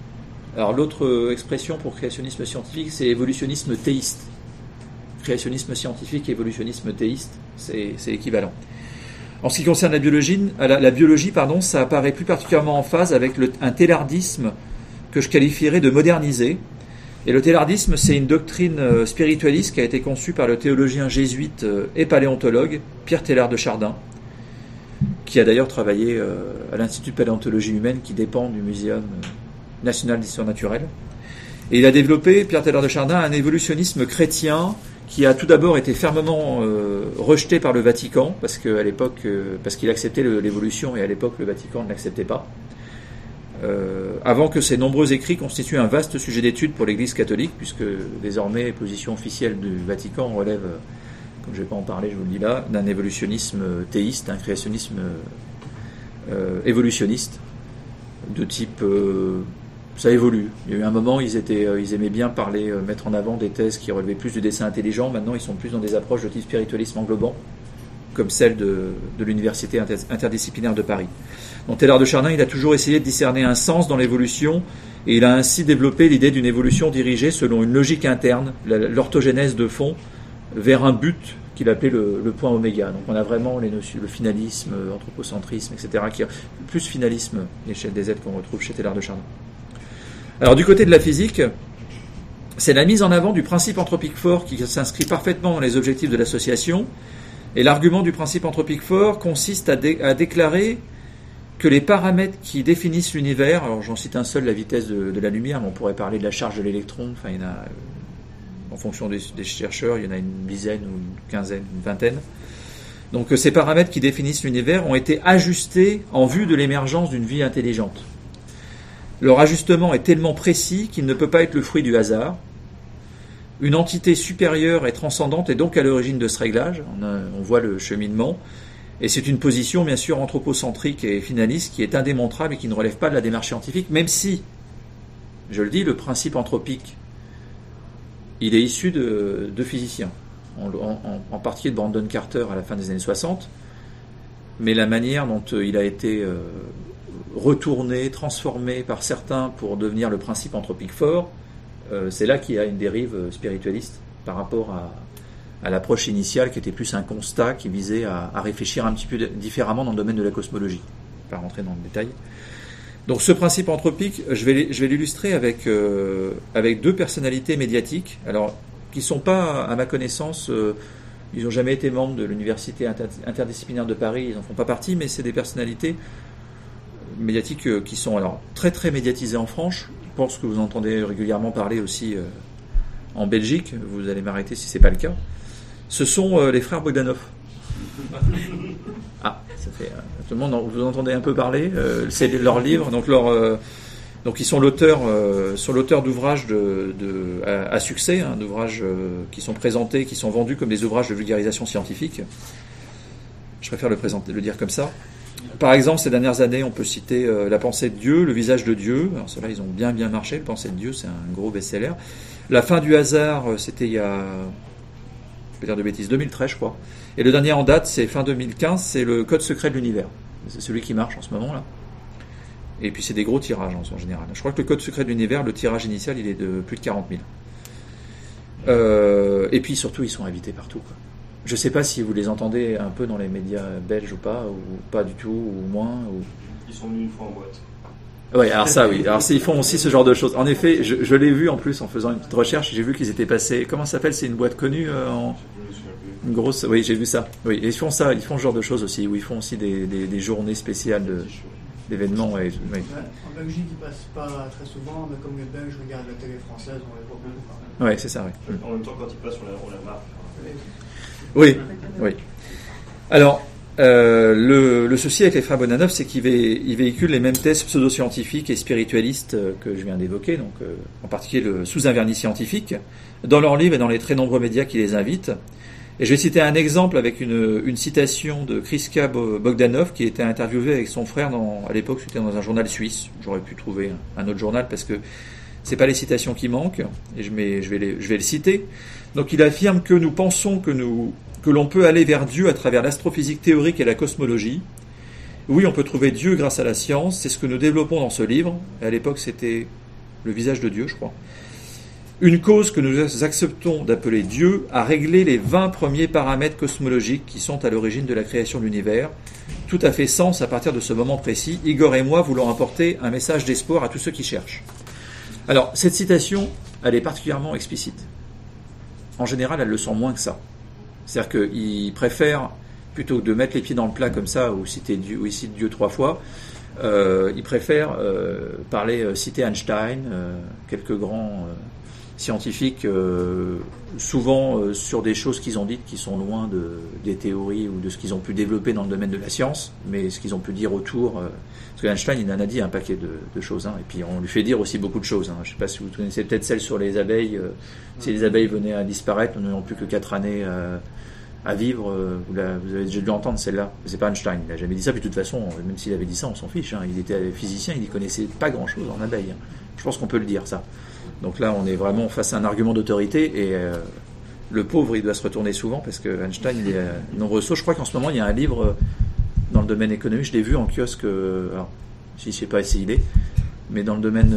Alors, l'autre euh, expression pour créationnisme scientifique, c'est évolutionnisme théiste. créationnisme scientifique, évolutionnisme théiste, c'est équivalent. En ce qui concerne la biologie, la, la biologie pardon, ça apparaît plus particulièrement en phase avec le- un thélardisme que je qualifierais de modernisé. Et le thélardisme, c'est une doctrine euh, spiritualiste qui a été conçue par le théologien jésuite euh, et paléontologue Pierre Télard de Chardin, qui a d'ailleurs travaillé euh, à l'Institut de paléontologie humaine qui dépend du Muséum national d'histoire naturelle. Et il a développé, Pierre Télard de Chardin, un évolutionnisme chrétien qui a tout d'abord été fermement rejeté par le Vatican, parce qu'à l'époque, parce qu'il acceptait l'évolution et à l'époque le Vatican ne l'acceptait pas. Euh, avant que ces nombreux écrits constituent un vaste sujet d'étude pour l'Église catholique, puisque désormais, position officielle du Vatican relève, comme je ne vais pas en parler, je vous le dis là, d'un évolutionnisme théiste, un créationnisme euh, évolutionniste, de type euh, ça évolue. Il y a eu un moment, ils, étaient, euh, ils aimaient bien parler, euh, mettre en avant des thèses qui relevaient plus du dessin intelligent. Maintenant, ils sont plus dans des approches de type spiritualisme englobant, comme celle de, de l'Université inter- interdisciplinaire de Paris. Donc, Taylor de Chardin, il a toujours essayé de discerner un sens dans l'évolution, et il a ainsi développé l'idée d'une évolution dirigée selon une logique interne, l'orthogénèse de fond, vers un but qu'il appelait le, point oméga. Donc on a vraiment les notions, le finalisme, euh, anthropocentrisme, etc., qui plus finalisme, l'échelle des êtres qu'on retrouve chez Taylor de Chardin. Alors du côté de la physique, c'est la mise en avant du principe anthropique fort qui s'inscrit parfaitement dans les objectifs de l'association. Et l'argument du principe anthropique fort consiste à déclarer que les paramètres qui définissent l'univers, alors j'en cite un seul, la vitesse de, la lumière, mais on pourrait parler de la charge de l'électron, enfin il y en a, euh, en fonction des, chercheurs, il y en a une dizaine ou une quinzaine, une vingtaine. Donc euh, ces paramètres qui définissent l'univers ont été ajustés en vue de l'émergence d'une vie intelligente. Leur ajustement est tellement précis qu'il ne peut pas être le fruit du hasard. Une entité supérieure et transcendante est donc à l'origine de ce réglage. On voit le cheminement. Et c'est une position, bien sûr, anthropocentrique et finaliste qui est indémontrable et qui ne relève pas de la démarche scientifique, même si, je le dis, le principe anthropique, il est issu de, de physiciens, en, en- particulier de Brandon Carter à la fin des années 60, mais la manière dont euh, il a été euh, retourné, transformé par certains pour devenir le principe anthropique fort, euh, c'est là qu'il y a une dérive spiritualiste par rapport à, à l'approche initiale qui était plus un constat qui visait à, réfléchir un petit peu différemment dans le domaine de la cosmologie. Pas rentrer dans le détail. Donc ce principe anthropique, je vais, l'illustrer avec, euh, avec deux personnalités médiatiques, alors qui sont pas, à ma connaissance, euh, ils n'ont jamais été membres de l'université inter- interdisciplinaire de Paris, ils n'en font pas partie, mais c'est des personnalités médiatiques euh, qui sont alors très très médiatisées en France. Je pense que vous entendez régulièrement parler aussi en Belgique. Vous allez m'arrêter si c'est pas le cas. Ce sont euh, les frères Bogdanov. Ah, ça fait euh, tout le monde. Vous entendez un peu parler. euh, c'est leur livre. Donc leur donc ils sont l'auteur, sont l'auteur d'ouvrages de, de- à, succès, hein, d'ouvrages qui sont présentés, qui sont vendus comme des ouvrages de vulgarisation scientifique. Je préfère le présenter, le dire comme ça. Par exemple, ces dernières années, on peut citer La pensée de Dieu, Le visage de Dieu. Alors ceux-là, ils ont bien bien marché. La pensée de Dieu, c'est un gros best-seller. La fin du hasard, c'était il y a, je vais dire de bêtises, 2013, je crois. Et le dernier en date, c'est fin 2015, c'est le Code secret de l'univers. C'est celui qui marche en ce moment là. Et puis c'est des gros tirages en, en général. Je crois que le Code secret de l'univers, le tirage initial, il est de plus de 40 000. Euh, et puis surtout, ils sont invités partout. Je ne sais pas si vous les entendez un peu dans les médias belges ou pas, ou pas du tout, ou moins. Ils sont venus une fois en boîte. Oui, alors ça, oui. Alors ils font aussi ce genre de choses. En effet, je, je l'ai vu en plus en faisant une petite recherche. J'ai vu qu'ils étaient passés. Comment ça s'appelle C'est une boîte connue euh, en une grosse. Oui, j'ai vu ça. Oui, et ils font ça. Ils font ce genre de choses aussi. Où ils font aussi des, des, des journées spéciales de- d'événements. ouais, oui. Ouais, en Belgique, ils passent pas très souvent, mais comme les Belges regardent la télé française, on les voit beaucoup. Ouais, c'est ça. Oui. En même temps, quand ils passent, on la, on la marque. Oui, oui. Alors, euh, le, le souci avec les frères Bonanov, c'est qu'ils vé- ils véhiculent les mêmes thèses pseudo-scientifiques et spiritualistes euh, que je viens d'évoquer, donc euh, en particulier le sous un vernis scientifique, dans leurs livres et dans les très nombreux médias qui les invitent. Et je vais citer un exemple avec une, une citation de Kriska Bo- Bogdanov, qui était interviewé avec son frère dans, à l'époque, c'était dans un journal suisse. J'aurais pu trouver un autre journal parce que c'est pas les citations qui manquent, et je, mets- je vais les- je vais le citer. Donc il affirme que nous pensons que nous que l'on peut aller vers Dieu à travers l'astrophysique théorique et la cosmologie. Oui, on peut trouver Dieu grâce à la science, c'est ce que nous développons dans ce livre. À l'époque, c'était le visage de Dieu, je crois. une cause que nous acceptons d'appeler Dieu a réglé les 20 premiers paramètres cosmologiques qui sont à l'origine de la création de l'univers. Tout à fait sens à partir de ce moment précis. Igor et moi voulons apporter un message d'espoir à tous ceux qui cherchent. Alors, cette citation, elle est particulièrement explicite. En général, elle le sent moins que ça. C'est-à-dire qu'il préfère, plutôt que de mettre les pieds dans le plat comme ça, ou citer Dieu, ou cite Dieu trois fois, euh, il préfère euh, parler, euh, citer Einstein, quelques grands scientifiques, euh, souvent euh, sur des choses qu'ils ont dites qui sont loin de, des théories ou de ce qu'ils ont pu développer dans le domaine de la science, mais ce qu'ils ont pu dire autour. euh, parce que Einstein, il en a dit un paquet de, de choses, hein, et puis on lui fait dire aussi beaucoup de choses. Hein. Je ne sais pas si vous connaissez peut-être celle sur les abeilles. euh, si les abeilles venaient à disparaître, nous n'avons plus que quatre années euh, à vivre. euh, vous, vous avez déjà dû entendre celle-là. C'est pas Einstein, il n'a jamais dit ça. Puis de toute façon, même s'il avait dit ça, on s'en fiche. hein. Il était physicien, il n'y connaissait pas grand-chose en abeilles. hein. Je pense qu'on peut le dire, ça. Donc là, on est vraiment face à un argument d'autorité et euh, le pauvre, il doit se retourner souvent parce que Einstein, il est nombreuses choses. Je crois qu'en ce moment, il y a un livre euh, dans le domaine économique, je l'ai vu en kiosque, euh, si je sais pas si il mais dans le domaine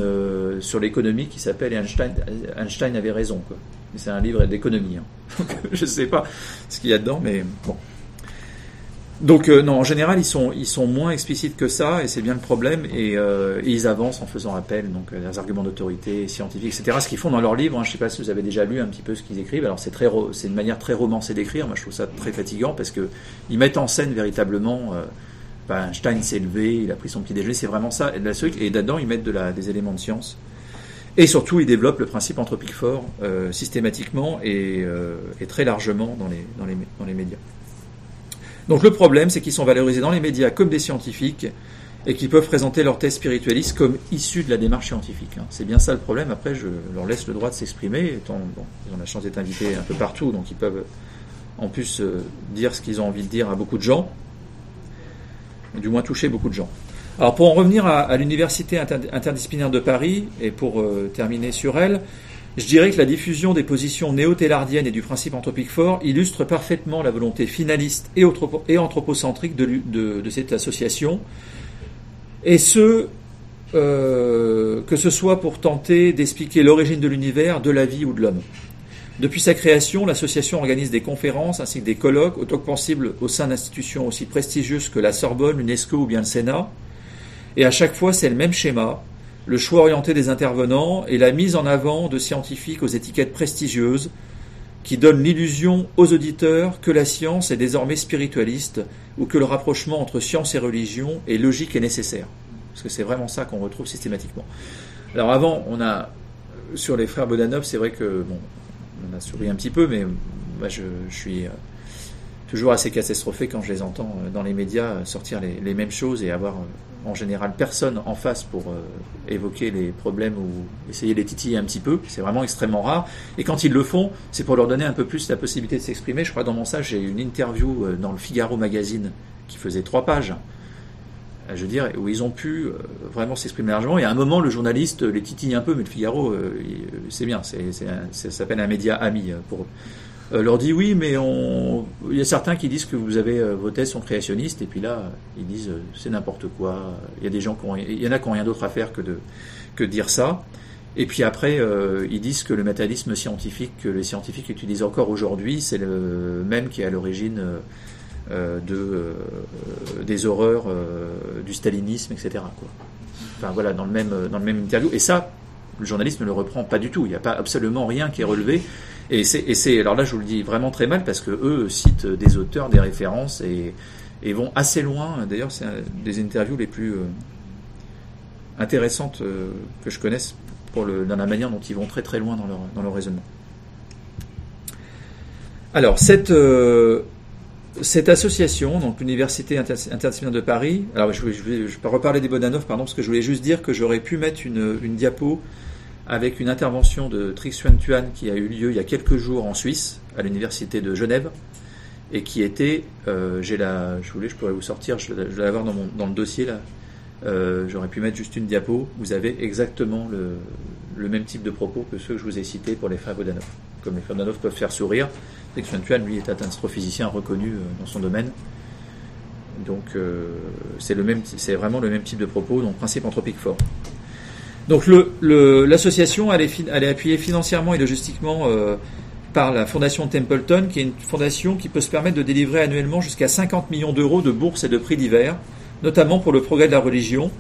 sur l'économie qui s'appelle Einstein, Einstein avait raison. Quoi. C'est un livre d'économie. Hein. Je sais pas ce qu'il y a dedans, mais bon. Donc euh, non, en général, ils sont ils sont moins explicites que ça, et c'est bien le problème. Et, euh, ils avancent en faisant appel donc à des arguments d'autorité scientifique, etc. Ce qu'ils font dans leurs livres. Hein, je sais pas si vous avez déjà lu un petit peu ce qu'ils écrivent. Alors c'est très c'est une manière très romancée d'écrire. Moi, je trouve ça très fatigant parce que ils mettent en scène véritablement. Euh, ben, Einstein s'est levé, il a pris son petit déjeuner, c'est vraiment ça. Et, de la et là-dedans, ils mettent de la, des éléments de science. Et surtout, ils développent le principe anthropique fort euh, systématiquement et, euh, et très largement dans les, dans les, dans les médias. Donc le problème, c'est qu'ils sont valorisés dans les médias comme des scientifiques et qu'ils peuvent présenter leur thèse spiritualiste comme issue de la démarche scientifique. hein. C'est bien ça le problème. Après, je leur laisse le droit de s'exprimer. Ils ont la chance d'être invités un peu partout, donc ils peuvent en plus euh, dire ce qu'ils ont envie de dire à beaucoup de gens, du moins toucher beaucoup de gens. Alors pour en revenir à, l'université inter- interdisciplinaire de Paris, et pour euh, terminer sur elle, je dirais que la diffusion des positions néo-thélardiennes et du principe anthropique fort illustre parfaitement la volonté finaliste et, anthropo- et anthropocentrique de cette association, et ce, euh, que ce soit pour tenter d'expliquer l'origine de l'univers, de la vie ou de l'homme. Depuis sa création, l'association organise des conférences ainsi que des colloques autant que possible au sein d'institutions aussi prestigieuses que la Sorbonne, l'UNESCO ou bien le Sénat. Et à chaque fois, c'est le même schéma le choix orienté des intervenants et la mise en avant de scientifiques aux étiquettes prestigieuses qui donnent l'illusion aux auditeurs que la science est désormais spiritualiste ou que le rapprochement entre science et religion est logique et nécessaire. Parce que c'est vraiment ça qu'on retrouve systématiquement. Alors avant, on a sur les frères Bodanov, c'est vrai que bon, on a souri un petit peu, mais moi je, suis euh, toujours assez catastrophé quand je les entends euh, dans les médias sortir les, les mêmes choses et avoir euh, en général personne en face pour euh, évoquer les problèmes ou essayer de les titiller un petit peu. C'est vraiment extrêmement rare. Et quand ils le font, c'est pour leur donner un peu plus la possibilité de s'exprimer. Je crois dans mon stage, j'ai eu une interview euh, dans le Figaro magazine qui faisait trois pages. Euh, Je veux dire, où ils ont pu euh, vraiment s'exprimer largement. Et à un moment, le journaliste les titille un peu, mais le Figaro, c'est bien, c'est, ça s'appelle un média ami pour eux leur dit oui, mais on... il y a certains qui disent que vous avez euh, vos thèses sont créationnistes, et puis là, ils disent euh, c'est n'importe quoi. Il y a des gens qui ont, il y en a qui ont rien d'autre à faire que de que de dire ça. Et puis après, euh, ils disent que le matérialisme scientifique que les scientifiques utilisent encore aujourd'hui, c'est le même qui est à l'origine euh, euh, de euh, des horreurs euh, du stalinisme, etc. Quoi. Enfin voilà, dans le même dans le même interview. Et ça, le journaliste ne le reprend pas du tout. Il n'y a pas absolument rien qui est relevé. Et c'est, alors là, je vous le dis vraiment très mal parce que eux citent des auteurs, des références et, vont assez loin. D'ailleurs, c'est des interviews les plus euh, intéressantes euh, que je connaisse dans la manière dont ils vont très très loin dans leur, dans leur raisonnement. Alors, cette, euh, cette association, donc l'Université inter- interdisciplinaire de Paris, alors je vais, je je vais reparler des Bodanov, pardon, parce que je voulais juste dire que j'aurais pu mettre une, une diapo avec une intervention de Trix Xuan Tuan qui a eu lieu il y a quelques jours en Suisse, à l'université de Genève, et qui était, euh, j'ai la, je voulais, je pourrais vous sortir, je, je vais l'avoir dans, mon, dans le dossier là, Euh, j'aurais pu mettre juste une diapo, vous avez exactement le, même type de propos que ceux que je vous ai cités pour les frères Bodanov. Comme les frères Bodanov peuvent faire sourire, Trix Xuan Tuan, lui, est un astrophysicien reconnu euh, dans son domaine. Donc c'est c'est vraiment le même type de propos, donc principe anthropique fort. Donc le- le- l'association, elle, est appuyée financièrement et logistiquement euh, par la fondation Templeton, qui est une fondation qui peut se permettre de délivrer annuellement jusqu'à 50 millions d'euros de bourses et de prix divers, notamment pour le progrès de la religion.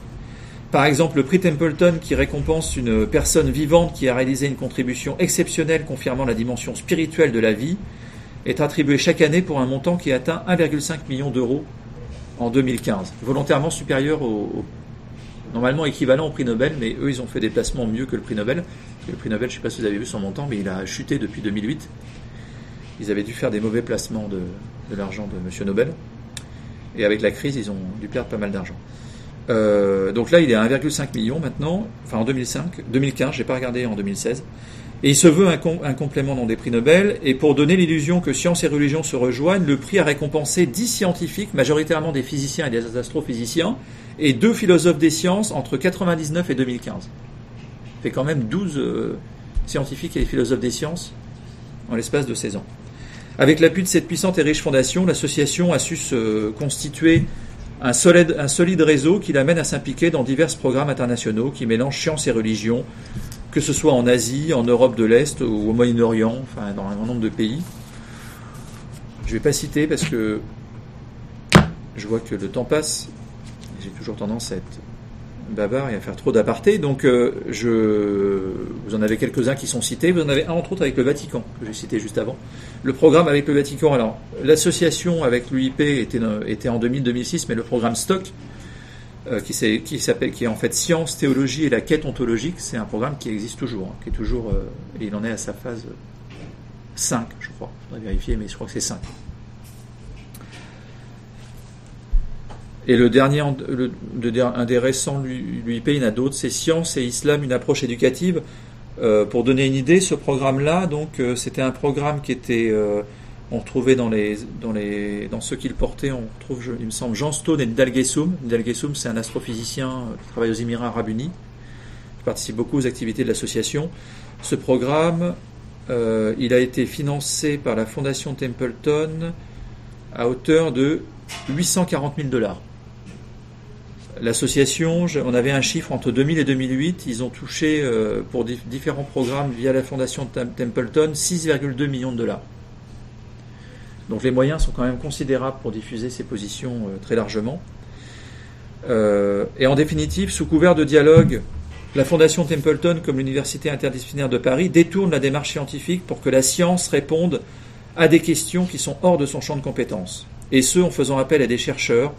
Par exemple, le prix Templeton qui récompense une personne vivante qui a réalisé une contribution exceptionnelle confirmant la dimension spirituelle de la vie est attribué chaque année pour un montant qui atteint 1,5 million d'euros en 2015, volontairement supérieur au- normalement équivalent au prix Nobel, mais eux ils ont fait des placements mieux que le prix Nobel. Le prix Nobel, je ne sais pas si vous avez vu son montant, mais il a chuté depuis 2008. Ils avaient dû faire des mauvais placements de, de l'argent de Monsieur Nobel, et avec la crise, ils ont dû perdre pas mal d'argent. Euh, donc là, il est à 1,5 million maintenant, enfin en 2005, 2015, j'ai pas regardé en 2016. Et il se veut un, com- un complément dans des prix Nobel. Et pour donner l'illusion que science et religion se rejoignent, le prix a récompensé 10 scientifiques, majoritairement des physiciens et des astrophysiciens, et deux philosophes des sciences entre 99 et 2015. Ça fait quand même 12 euh, scientifiques et philosophes des sciences en l'espace de 16 ans. Avec l'appui de cette puissante et riche fondation, l'association a su se constituer un solide, un solide réseau qui l'amène à s'impliquer dans divers programmes internationaux qui mélangent science et religion, que ce soit en Asie, en Europe de l'Est ou au Moyen-Orient, enfin dans un grand nombre de pays. Je ne vais pas citer parce que je vois que le temps passe. J'ai toujours tendance à être bavard et à faire trop d'apartés. Donc, euh, je, vous en avez quelques-uns qui sont cités. Vous en avez un entre autres avec le Vatican que j'ai cité juste avant. Le programme avec le Vatican. Alors, l'association avec l'UIP était, était en 2000-2006, mais le programme Stock euh, qui, s'appelle, qui est en fait Science, Théologie et la quête ontologique, c'est un programme qui existe toujours, hein, qui est toujours, euh, et il en est à sa phase 5, je crois. Je voudrais vérifier, mais je crois que c'est 5. Et le dernier, un des récents l'UIP, il y en a d'autres, c'est Science et Islam, une approche éducative. Euh, pour donner une idée, ce programme-là, donc, euh, c'était un programme qui était, euh, on retrouvait dans les, dans les, dans ceux qui le portaient, on retrouve, je- il me semble, Jean Stone et Nidal Gessoum. Nidal Gessoum, c'est un astrophysicien euh, qui travaille aux Émirats Arabes Unis, qui participe beaucoup aux activités de l'association. Ce programme, euh, il a été financé par la Fondation Templeton à hauteur de 840 000 dollars. L'association, on avait un chiffre entre 2000 et 2008, ils ont touché euh, pour dif- différents programmes via la Fondation Tem- Templeton 6,2 millions de dollars. Donc les moyens sont quand même considérables pour diffuser ces positions euh, très largement. Euh, et en définitive, sous couvert de dialogue, la Fondation Templeton, comme l'Université interdisciplinaire de Paris, détourne la démarche scientifique pour que la science réponde à des questions qui sont hors de son champ de compétences. Et ce, en faisant appel à des chercheurs,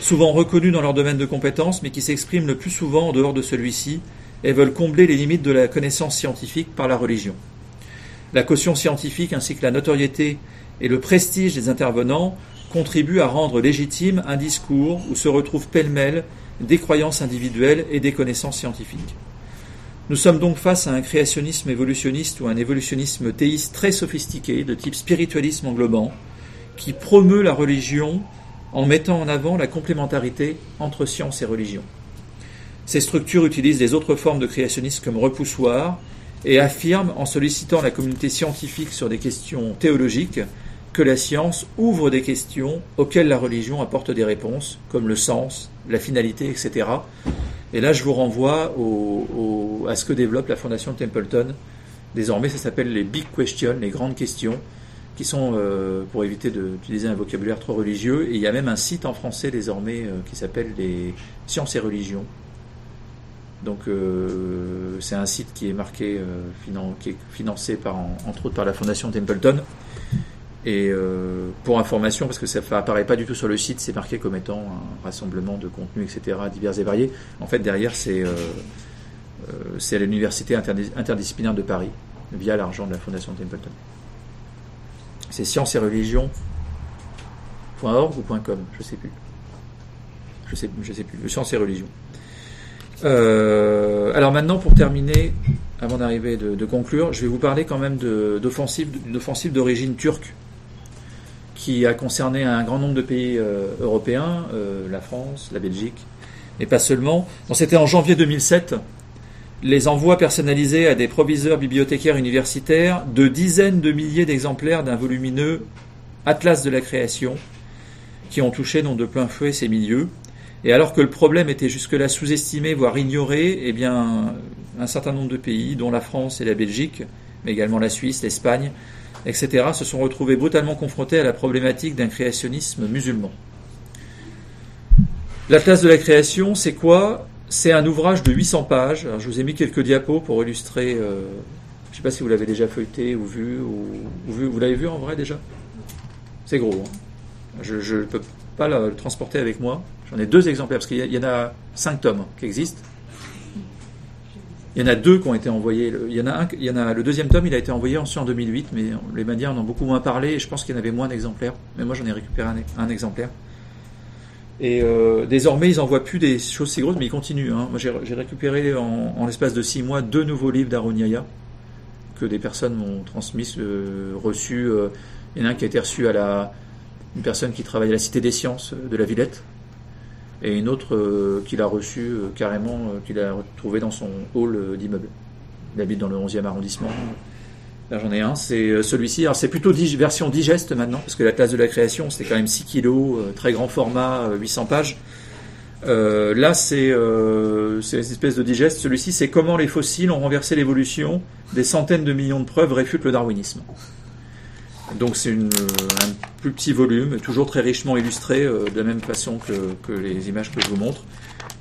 souvent reconnus dans leur domaine de compétences, mais qui s'expriment le plus souvent en dehors de celui-ci, et veulent combler les limites de la connaissance scientifique par la religion. La caution scientifique ainsi que la notoriété et le prestige des intervenants contribuent à rendre légitime un discours où se retrouvent pêle-mêle des croyances individuelles et des connaissances scientifiques. Nous sommes donc face à un créationnisme évolutionniste ou un évolutionnisme théiste très sophistiqué, de type spiritualisme englobant, qui promeut la religion en mettant en avant la complémentarité entre science et religion. Ces structures utilisent les autres formes de créationnisme comme repoussoir et affirment, en sollicitant la communauté scientifique sur des questions théologiques, que la science ouvre des questions auxquelles la religion apporte des réponses, comme le sens, la finalité, etc. Et là, je vous renvoie au- au- à ce que développe la Fondation Templeton. Désormais, ça s'appelle les Big Questions, les grandes questions, qui sont, euh, pour éviter d'utiliser un vocabulaire trop religieux, et il y a même un site en français désormais euh, qui s'appelle les Sciences et Religions. Donc, euh, c'est un site qui est marqué, euh, qui est financé par, en- entre autres par la Fondation Templeton. Et euh, pour information, parce que ça apparaît pas du tout sur le site, c'est marqué comme étant un rassemblement de contenus, etc., divers et variés. En fait, derrière, c'est euh, euh, c'est l'Université interdis- interdisciplinaire de Paris, via l'argent de la Fondation Templeton. C'est sciences et religion.org ou .com, je sais plus. Je sais, je sais plus. Sciences et religion. Euh, alors maintenant, pour terminer, avant d'arriver de, conclure, je vais vous parler quand même d'une offensive d'origine turque qui a concerné un grand nombre de pays euh, européens, euh, la France, la Belgique, mais pas seulement. Bon, C'était en janvier 2007. Les envois personnalisés à des proviseurs bibliothécaires universitaires de dizaines de milliers d'exemplaires d'un volumineux Atlas de la création qui ont touché donc de plein fouet ces milieux. Et alors que le problème était jusque-là sous-estimé, voire ignoré, eh bien, un certain nombre de pays, dont la France et la Belgique, mais également la Suisse, l'Espagne, etc., se sont retrouvés brutalement confrontés à la problématique d'un créationnisme musulman. L'Atlas de la création, c'est quoi? C'est un ouvrage de 800 pages. Je vous ai mis quelques diapos pour illustrer. euh, je ne sais pas si vous l'avez déjà feuilleté ou vu. Ou, vous l'avez vu en vrai déjà? C'est gros. hein. Je ne peux pas le, transporter avec moi. J'en ai deux exemplaires parce qu'il y, y en a cinq tomes qui existent. Il y en a deux qui ont été envoyés. Il y en a un, il y en a le deuxième tome, il a été envoyé en 2008, mais les médias en ont beaucoup moins parlé et je pense qu'il y en avait moins d'exemplaires. Mais moi, j'en ai récupéré un, exemplaire. Et euh, désormais, ils n'envoient plus des choses si grosses, mais ils continuent. hein. Moi, j'ai récupéré en, en l'espace de six mois deux nouveaux livres d'Aroniaya que des personnes m'ont transmis, euh, reçus. euh, il y en a un qui a été reçu à la une personne qui travaille à la Cité des Sciences euh, de la Villette, et une autre euh, qu'il a reçue euh, carrément, euh, qu'il a retrouvé dans son hall d'immeuble. Il habite dans le 11e arrondissement. Là, j'en ai un, c'est celui-ci. Alors, c'est plutôt version digeste maintenant, parce que la classe de la création, c'était quand même 6 kilos, très grand format, euh, 800 pages. Là, c'est c'est une espèce de digeste. Celui-ci, c'est comment les fossiles ont renversé l'évolution. Des centaines de millions de preuves réfutent le darwinisme. Donc, c'est un plus petit volume, toujours très richement illustré, euh, de la même façon que, que les images que je vous montre,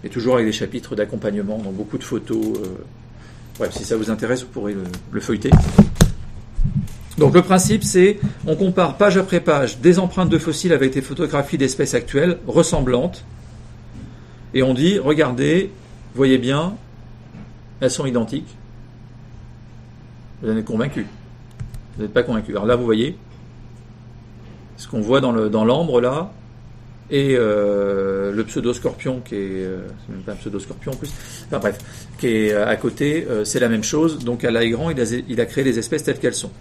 et toujours avec des chapitres d'accompagnement, donc beaucoup de photos. euh. Bref, si ça vous intéresse, vous pourrez le, le feuilleter. Donc le principe, c'est on compare page après page des empreintes de fossiles avec des photographies d'espèces actuelles ressemblantes, et on dit, regardez, voyez bien, elles sont identiques. Vous en êtes convaincu Vous n'êtes pas convaincu. Alors là, vous voyez, ce qu'on voit dans l'ambre là, et euh, le pseudo-scorpion qui est, euh, même pas un pseudo-scorpion en plus, enfin bref, qui est euh, à côté, c'est la même chose. Donc à l'œil grand, il a, il a créé les espèces telles qu'elles sont.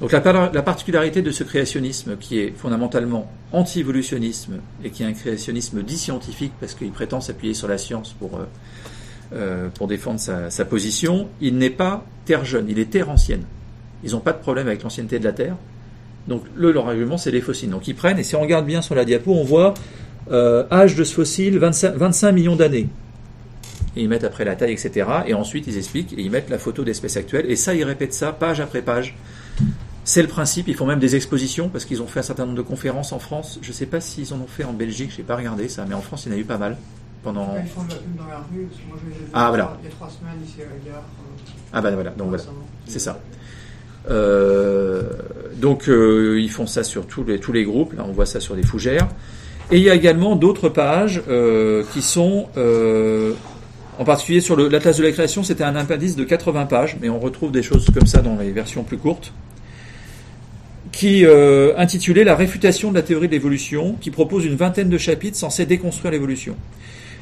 Donc la, par- la particularité de ce créationnisme, qui est fondamentalement anti-évolutionnisme et qui est un créationnisme dit scientifique parce qu'il prétend s'appuyer sur la science pour défendre sa position, il n'est pas terre jeune, il est terre ancienne. Ils n'ont pas de problème avec l'ancienneté de la terre. Donc le, leur argument, c'est les fossiles. Donc ils prennent, et si on regarde bien sur la diapo, on voit euh, âge de ce fossile, 25, 25 millions d'années. Et ils mettent après la taille, etc. Et ensuite, ils expliquent, et ils mettent la photo d'espèces actuelles. Et ça, ils répètent ça page après page. C'est le principe. Ils font même des expositions, parce qu'ils ont fait un certain nombre de conférences en France. Je ne sais pas s'ils en ont fait en Belgique, je n'ai pas regardé ça, mais en France, il y en a eu pas mal. Pendant... Ils font de la pub dans la rue, parce que moi je les ai Ah, voilà. il y a trois semaines ici à la gare. euh, Ah ben voilà, donc voilà. C'est ça. Euh, donc euh, ils font ça sur tous les, tous les groupes, là on voit ça sur des fougères. Et il y a également d'autres pages euh, qui sont, en particulier sur l'Atlas de la création, c'était un appendice de 80 pages, mais on retrouve des choses comme ça dans les versions plus courtes, qui euh, intitulait La réfutation de la théorie de l'évolution, qui propose une vingtaine de chapitres censés déconstruire l'évolution.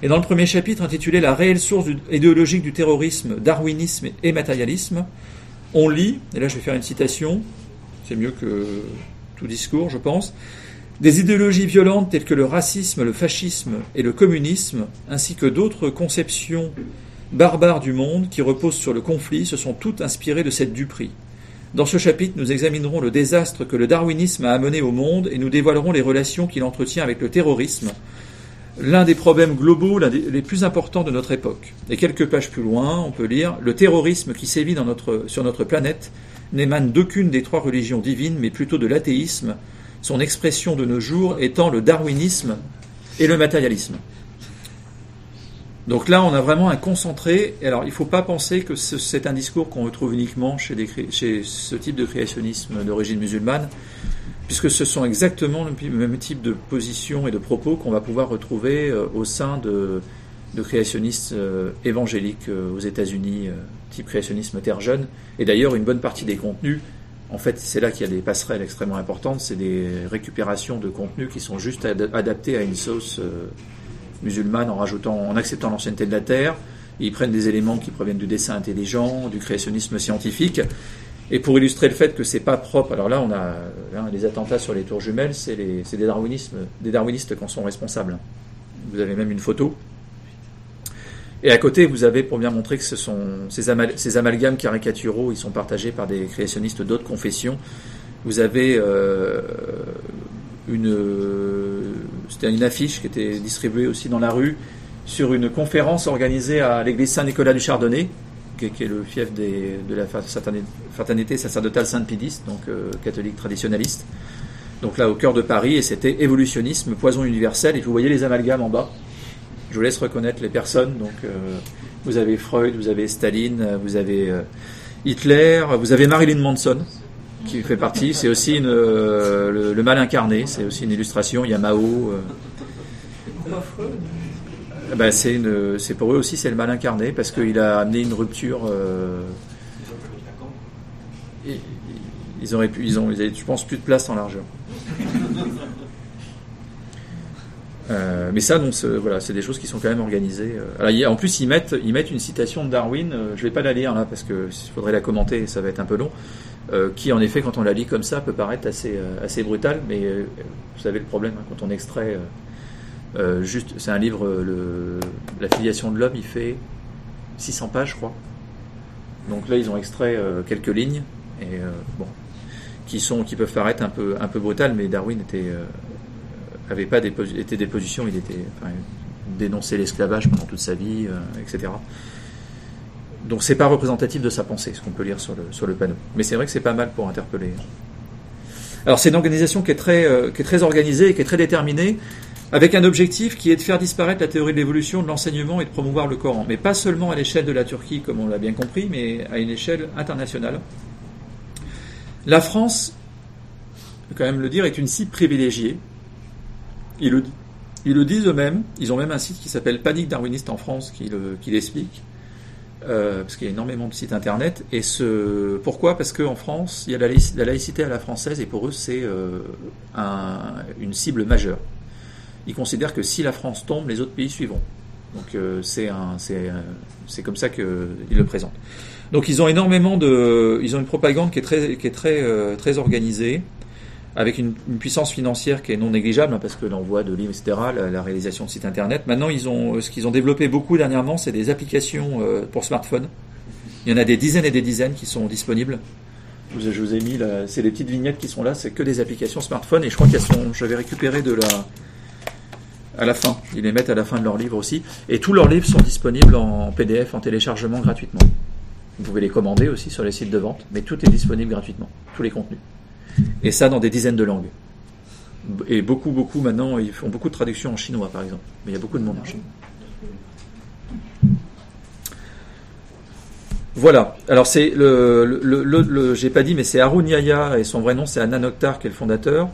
Et dans le premier chapitre intitulé La réelle source idéologique du terrorisme, darwinisme et matérialisme, on lit, et là je vais faire une citation, c'est mieux que tout discours, je pense, des idéologies violentes telles que le racisme, le fascisme et le communisme, ainsi que d'autres conceptions barbares du monde qui reposent sur le conflit, se sont toutes inspirées de cette duperie. Dans ce chapitre, nous examinerons le désastre que le darwinisme a amené au monde et nous dévoilerons les relations qu'il entretient avec le terrorisme, l'un des problèmes globaux l'un des- les plus importants de notre époque. Et quelques pages plus loin, on peut lire Le terrorisme qui sévit dans notre, sur notre planète n'émane d'aucune des trois religions divines, mais plutôt de l'athéisme, son expression de nos jours étant le darwinisme et le matérialisme. Donc là, on a vraiment un concentré. Alors, il ne faut pas penser que ce- c'est un discours qu'on retrouve uniquement chez ce type de créationnisme d'origine musulmane, puisque ce sont exactement le même type de position et de propos qu'on va pouvoir retrouver euh, au sein de, créationnistes euh, évangéliques euh, aux États-Unis, type créationnisme terre jeune. Et d'ailleurs, une bonne partie des contenus, en fait, c'est là qu'il y a des passerelles extrêmement importantes, c'est des récupérations de contenus qui sont juste ad- adaptés à une sauce musulmane en rajoutant, en acceptant l'ancienneté de la terre. Ils prennent des éléments qui proviennent du dessin intelligent, du créationnisme scientifique. Et pour illustrer le fait que c'est pas propre, alors là on a hein, les attentats sur les tours jumelles, c'est des darwinistes, des darwinistes qui en sont responsables. Vous avez même une photo. Et à côté, vous avez, pour bien montrer que ce sont ces amalgames caricaturaux, ils sont partagés par des créationnistes d'autres confessions. Vous avez euh, une, c'était une affiche qui était distribuée aussi dans la rue sur une conférence organisée à l'église Saint-Nicolas du Chardonnay, qui est, le fief de la fraterni- fraternité sacerdotale Sainte-Pédiste, donc euh, catholique traditionnaliste. Donc là, au cœur de Paris, et c'était évolutionnisme, poison universel. Et vous voyez les amalgames en bas. Je vous laisse reconnaître les personnes. Donc, euh, vous avez Freud, vous avez Staline, vous avez euh, Hitler, vous avez Marilyn Manson qui fait partie. C'est aussi le, le mal incarné. C'est aussi une illustration. Il y a Mao. Eh ben, c'est pour eux aussi c'est le mal incarné parce qu'il a amené une rupture. euh, et- ils auraient pu, ils ont, ils je pense, plus de place en largeur. Euh, mais ça, c'est- voilà, c'est des choses qui sont quand même organisées. euh. En plus, ils mettent, une citation de Darwin. euh, je vais pas la lire là parce que il faudrait la commenter, et ça va être un peu long. euh, qui, en effet, quand on la lit comme ça, peut paraître assez, assez brutal. Mais vous savez le problème hein, quand on extrait. Euh, juste, c'est un livre, euh, le, la filiation de l'homme, il fait 600 pages, je crois. Donc là, ils ont extrait euh, quelques lignes et euh, bon, qui sont, qui peuvent paraître un peu, un peu brutales, mais Darwin était, euh, avait pas des, était des positions, il était, enfin, dénonçait l'esclavage pendant toute sa vie, etc. Donc c'est pas représentatif de sa pensée, ce qu'on peut lire sur le, sur le panneau. Mais c'est vrai que c'est pas mal pour interpeller. Alors c'est une organisation qui est très, euh, qui est très organisée et qui est très déterminée avec un objectif qui est de faire disparaître la théorie de l'évolution, de l'enseignement et de promouvoir le Coran. Mais pas seulement à l'échelle de la Turquie, comme on l'a bien compris, mais à une échelle internationale. La France, je quand même le dire, est une cible privilégiée. Ils le, ils le disent eux-mêmes. Ils ont même un site qui s'appelle Panique Darwiniste en France qui le- l'explique. Euh, parce qu'il y a énormément de sites internet. Et ce, pourquoi? Parce qu'en France, il y a la, la laïcité à la française et pour eux, c'est euh, un- une cible majeure ils considèrent que si la France tombe, les autres pays suivront. Donc euh, c'est euh, c'est comme ça qu'ils le présentent. Donc ils ont énormément de, ils ont une propagande qui est très, qui est très, euh, très organisée, avec une, puissance financière qui est non négligeable, hein, parce que l'envoi de livres, etc., la, réalisation de sites internet. Maintenant, ils ont, ce qu'ils ont développé beaucoup dernièrement, c'est des applications euh, pour smartphone. Il y en a des dizaines et des dizaines qui sont disponibles. Je vous- ai mis, c'est les petites vignettes qui sont là, c'est que des applications smartphone, et je crois qu'elles sont, j'avais récupéré de la, à la fin. Ils les mettent à la fin de leur livre aussi. Et tous leurs livres sont disponibles en PDF, en téléchargement gratuitement. Vous pouvez les commander aussi sur les sites de vente, mais tout est disponible gratuitement, tous les contenus. Et ça dans des dizaines de langues. Et beaucoup, beaucoup maintenant, ils font beaucoup de traductions en chinois par exemple. Mais il y a beaucoup de monde en Chine. Voilà. Alors c'est le, le, j'ai pas dit, mais c'est Harun Yahya et son vrai nom c'est Anna Oktar qui est le fondateur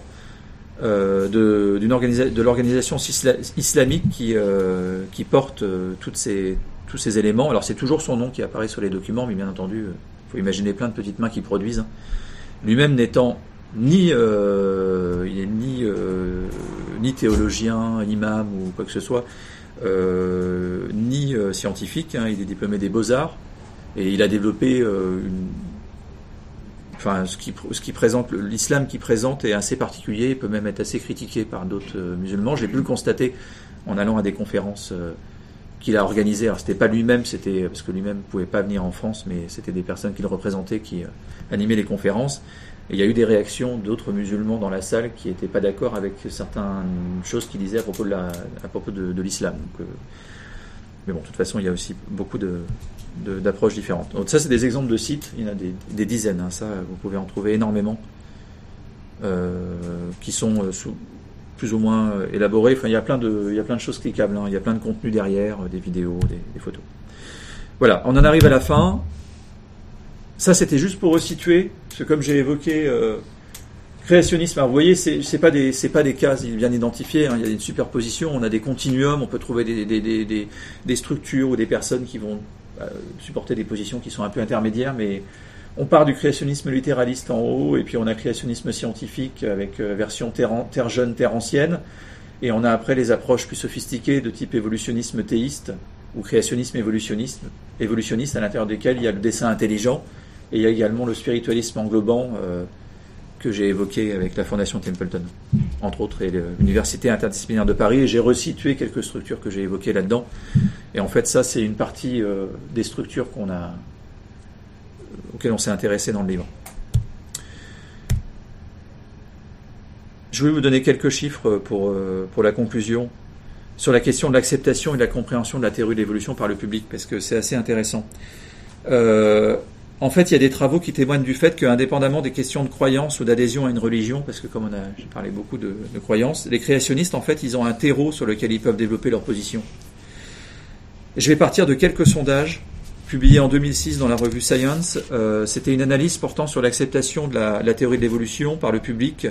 euh, de, de l'organisation isla- islamique qui, euh, qui porte euh, toutes ces, tous ces éléments. Alors c'est toujours son nom qui apparaît sur les documents, mais bien entendu, il faut imaginer plein de petites mains qui produisent. Lui-même n'étant ni, euh, il est ni, euh, ni théologien, imam ou quoi que ce soit, euh, ni euh, scientifique. hein. il est diplômé des beaux-arts et il a développé euh, une, enfin, ce qui, présente, l'islam qui présente est assez particulier, peut même être assez critiqué par d'autres euh, musulmans. J'ai pu le constater en allant à des conférences euh, qu'il a organisées. Alors, c'était pas lui-même, c'était parce que lui-même pouvait pas venir en France, mais c'était des personnes qu'il représentait qui euh, animaient les conférences. Et il y a eu des réactions d'autres musulmans dans la salle qui n'étaient pas d'accord avec certaines choses qu'il disait à propos de l'islam. Mais bon, de toute façon, il y a aussi beaucoup de- d'approches différentes. Donc ça, c'est des exemples de sites. Il y en a des, dizaines. hein. Ça, vous pouvez en trouver énormément euh, qui sont euh, sous, plus ou moins euh, élaborés. Enfin, il y a plein de, il y a plein de choses cliquables. hein. Il y a plein de contenus derrière, euh, des vidéos, des, photos. Voilà, on en arrive à la fin. Ça, c'était juste pour resituer, parce que comme j'ai évoqué euh, créationnisme, alors vous voyez, c'est pas des pas des cases bien identifiées. hein. Il y a une superposition, on a des continuums, on peut trouver des, des, des, structures ou des personnes qui vont supporter des positions qui sont un peu intermédiaires, mais on part du créationnisme littéraliste en haut, et puis on a créationnisme scientifique avec euh, version terre jeune, terre ancienne, et on a après les approches plus sophistiquées de type évolutionnisme théiste ou créationnisme évolutionniste, évolutionniste à l'intérieur desquels il y a le dessin intelligent, et il y a également le spiritualisme englobant euh, que j'ai évoqué avec la Fondation Templeton, entre autres, et l'Université interdisciplinaire de Paris, et j'ai resitué quelques structures que j'ai évoquées là-dedans. Et en fait, ça, c'est une partie euh, des structures qu'on a, auxquelles on s'est intéressé dans le livre. Je vais vous donner quelques chiffres pour, euh, pour la conclusion sur la question de l'acceptation et de la compréhension de la théorie de l'évolution par le public, parce que c'est assez intéressant. Euh, en fait, il y a des travaux qui témoignent du fait qu'indépendamment des questions de croyance ou d'adhésion à une religion, parce que comme on a, j'ai parlé beaucoup de, de croyances, les créationnistes, en fait, ils ont un terreau sur lequel ils peuvent développer leur position. Je vais partir de quelques sondages publiés en 2006 dans la revue Science. Euh, C'était une analyse portant sur l'acceptation de la, théorie de l'évolution par le public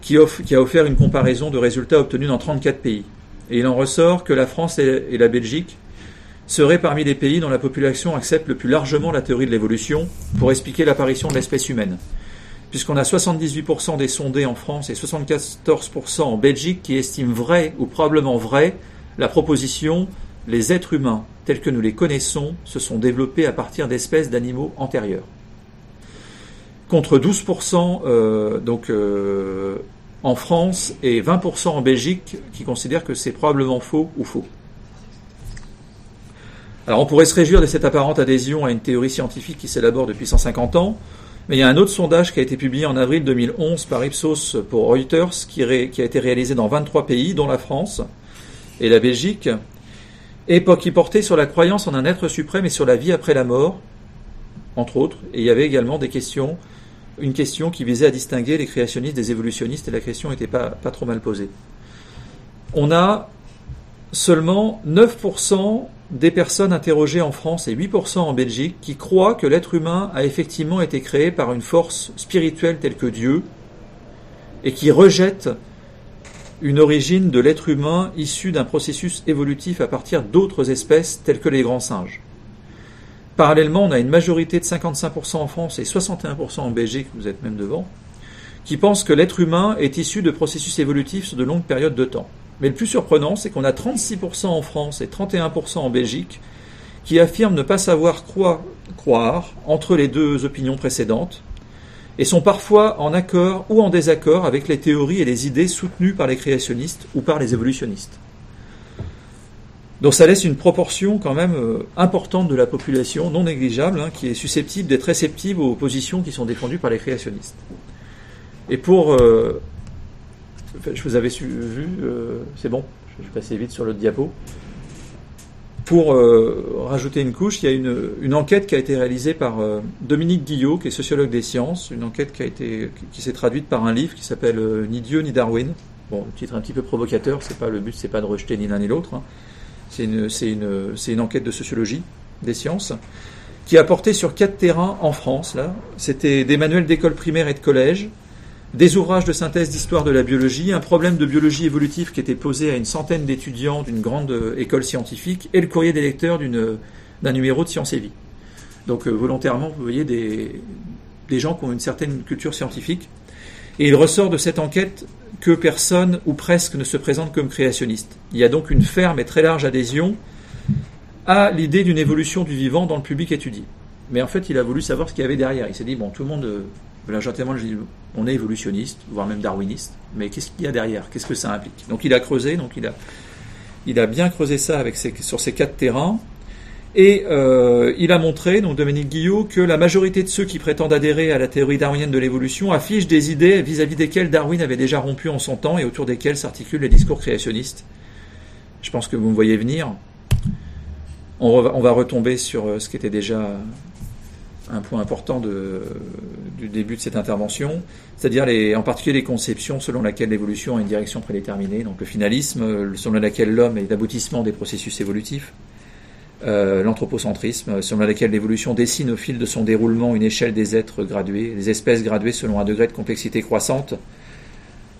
qui, a offert une comparaison de résultats obtenus dans 34 pays. Et il en ressort que la France et, et la Belgique seraient parmi les pays dont la population accepte le plus largement la théorie de l'évolution pour expliquer l'apparition de l'espèce humaine. Puisqu'on a 78% des sondés en France et 74% en Belgique qui estiment vrai ou probablement vrai la proposition les êtres humains tels que nous les connaissons se sont développés à partir d'espèces d'animaux antérieurs. Contre 12% euh, donc, euh, en France et 20% en Belgique qui considèrent que c'est probablement faux ou faux. Alors on pourrait se réjouir de cette apparente adhésion à une théorie scientifique qui s'élabore depuis 150 ans, mais il y a un autre sondage qui a été publié en avril 2011 par Ipsos pour Reuters qui, qui a été réalisé dans 23 pays, dont la France et la Belgique, et qui portait sur la croyance en un être suprême et sur la vie après la mort, entre autres. Et il y avait également des questions, une question qui visait à distinguer les créationnistes des évolutionnistes, et la question n'était pas, pas trop mal posée. On a seulement 9% des personnes interrogées en France et 8% en Belgique qui croient que l'être humain a effectivement été créé par une force spirituelle telle que Dieu et qui rejettent une origine de l'être humain issue d'un processus évolutif à partir d'autres espèces telles que les grands singes. Parallèlement, on a une majorité de 55% en France et 61% en Belgique, vous êtes même devant, qui pensent que l'être humain est issu de processus évolutifs sur de longues périodes de temps. Mais le plus surprenant, c'est qu'on a 36% en France et 31% en Belgique qui affirment ne pas savoir quoi croire entre les deux opinions précédentes et sont parfois en accord ou en désaccord avec les théories et les idées soutenues par les créationnistes ou par les évolutionnistes. Donc ça laisse une proportion quand même euh, importante de la population, non négligeable, hein, qui est susceptible d'être réceptive aux positions qui sont défendues par les créationnistes. Et pour euh, je vous avais vu, euh, c'est bon, je vais passer vite sur l'autre diapo. Pour euh, rajouter une couche, il y a une, une, enquête qui a été réalisée par euh, Dominique Guillot, qui est sociologue des sciences, une enquête qui a été, qui s'est traduite par un livre qui s'appelle euh, Ni Dieu ni Darwin. Bon, le titre un petit peu provocateur, c'est pas le but, c'est pas de rejeter ni l'un ni l'autre. Hein. C'est une, c'est une, c'est une enquête de sociologie des sciences qui a porté sur quatre terrains en France. Là, c'était des manuels d'école primaire et de collège, des ouvrages de synthèse d'histoire de la biologie, un problème de biologie évolutive qui était posé à une centaine d'étudiants d'une grande euh, école scientifique et le courrier des lecteurs d'un numéro de Sciences et Vie. Donc euh, volontairement, vous voyez des, des gens qui ont une certaine culture scientifique. Et il ressort de cette enquête que personne ou presque ne se présente comme créationniste. Il y a donc une ferme et très large adhésion à l'idée d'une évolution du vivant dans le public étudié. Mais en fait, il a voulu savoir ce qu'il y avait derrière. Il s'est dit, bon, tout le monde Là, gentiment, je dis, on est évolutionniste, voire même darwiniste, mais qu'est-ce qu'il y a derrière? Qu'est-ce que ça implique? Donc il a creusé, donc il a, il a bien creusé ça avec ses, sur ces quatre terrains, et euh, il a montré, donc Dominique Guillot, que la majorité de ceux qui prétendent adhérer à la théorie darwinienne de l'évolution affichent des idées vis-à-vis desquelles Darwin avait déjà rompu en son temps et autour desquelles s'articulent les discours créationnistes. Je pense que vous me voyez venir. On, on va retomber sur euh, ce qui était déjà un point important du début de cette intervention, c'est-à-dire en particulier les conceptions selon lesquelles l'évolution a une direction prédéterminée, donc le finalisme, selon lequel l'homme est l'aboutissement des processus évolutifs, euh, l'anthropocentrisme, selon lequel l'évolution dessine au fil de son déroulement une échelle des êtres gradués, des espèces graduées selon un degré de complexité croissante,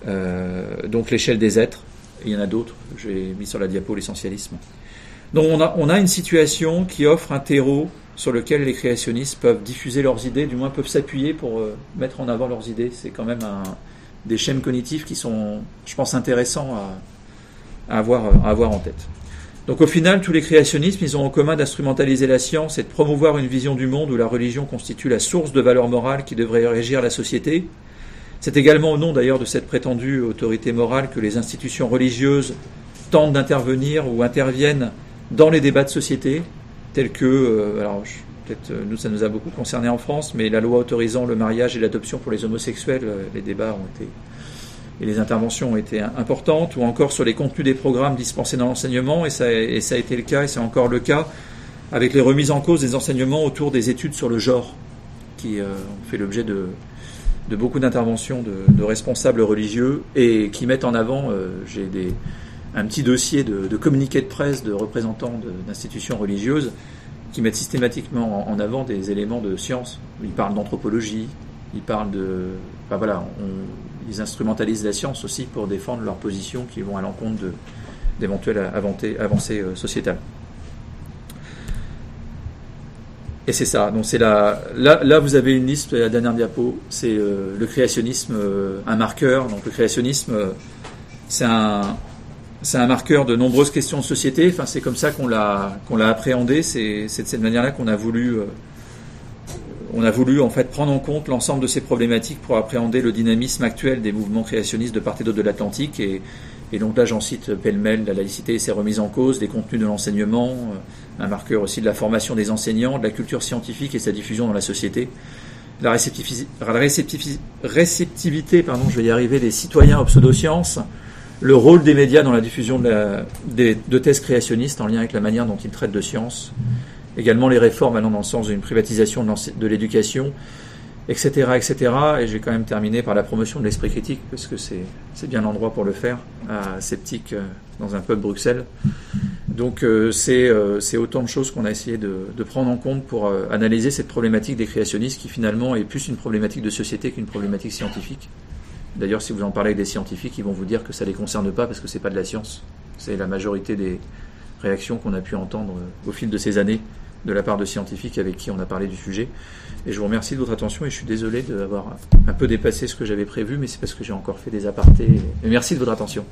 euh, donc l'échelle des êtres, il y en a d'autres, j'ai mis sur la diapo l'essentialisme. Donc on a une situation qui offre un terreau sur lequel les créationnistes peuvent diffuser leurs idées, du moins peuvent s'appuyer pour euh, mettre en avant leurs idées. C'est quand même des chaînes cognitives qui sont, je pense, intéressants à, à, avoir, à avoir en tête. Donc au final, tous les créationnismes, ils ont en commun d'instrumentaliser la science et de promouvoir une vision du monde où la religion constitue la source de valeurs morales qui devrait régir la société. C'est également au nom d'ailleurs de cette prétendue autorité morale que les institutions religieuses tentent d'intervenir ou interviennent dans les débats de société, tels que, euh, alors peut-être euh, nous ça nous a beaucoup concerné en France, mais la loi autorisant le mariage et l'adoption pour les homosexuels, euh, les débats ont été et les interventions ont été importantes, ou encore sur les contenus des programmes dispensés dans l'enseignement, et ça, et ça a été le cas, et c'est encore le cas, avec les remises en cause des enseignements autour des études sur le genre, qui euh, ont fait l'objet de, de beaucoup d'interventions de, de responsables religieux, et qui mettent en avant, euh, j'ai des un petit dossier de, de communiqué de presse de représentants d'institutions religieuses qui mettent systématiquement en, avant des éléments de science. Ils parlent d'anthropologie, ils parlent de... Enfin voilà, ils instrumentalisent la science aussi pour défendre leurs positions qui vont à l'encontre d'éventuelles avancées euh, sociétales. Et c'est ça. Donc c'est là, là, vous avez une liste, la dernière diapo, c'est euh, le créationnisme, euh, un marqueur. Donc le créationnisme, c'est un, c'est un marqueur de nombreuses questions de société. Enfin, c'est comme ça qu'on l'a qu'on l'a appréhendé. C'est c'est de cette manière-là qu'on a voulu euh, on a voulu en fait prendre en compte l'ensemble de ces problématiques pour appréhender le dynamisme actuel des mouvements créationnistes de part et d'autre de l'Atlantique. Et, et donc là, j'en cite pêle-mêle la laïcité et ses remises en cause, des contenus de l'enseignement, euh, un marqueur aussi de la formation des enseignants, de la culture scientifique et sa diffusion dans la société, la, réceptivité, pardon, je vais y arriver, des citoyens aux pseudosciences, le rôle des médias dans la diffusion de, thèses créationnistes en lien avec la manière dont ils traitent de sciences, également les réformes allant dans le sens d'une privatisation de l'éducation, etc., etc. Et j'ai quand même terminé par la promotion de l'esprit critique, parce que c'est bien l'endroit pour le faire, à Sceptique, euh, dans un pub Bruxelles. Donc euh, c'est euh, c'est autant de choses qu'on a essayé de, de prendre en compte pour analyser cette problématique des créationnistes, qui finalement est plus une problématique de société qu'une problématique scientifique. D'ailleurs, si vous en parlez avec des scientifiques, ils vont vous dire que ça les concerne pas parce que c'est pas de la science. C'est la majorité des réactions qu'on a pu entendre euh, au fil de ces années de la part de scientifiques avec qui on a parlé du sujet. Et je vous remercie de votre attention et je suis désolé d'avoir un peu dépassé ce que j'avais prévu, mais c'est parce que j'ai encore fait des apartés. Et merci de votre attention.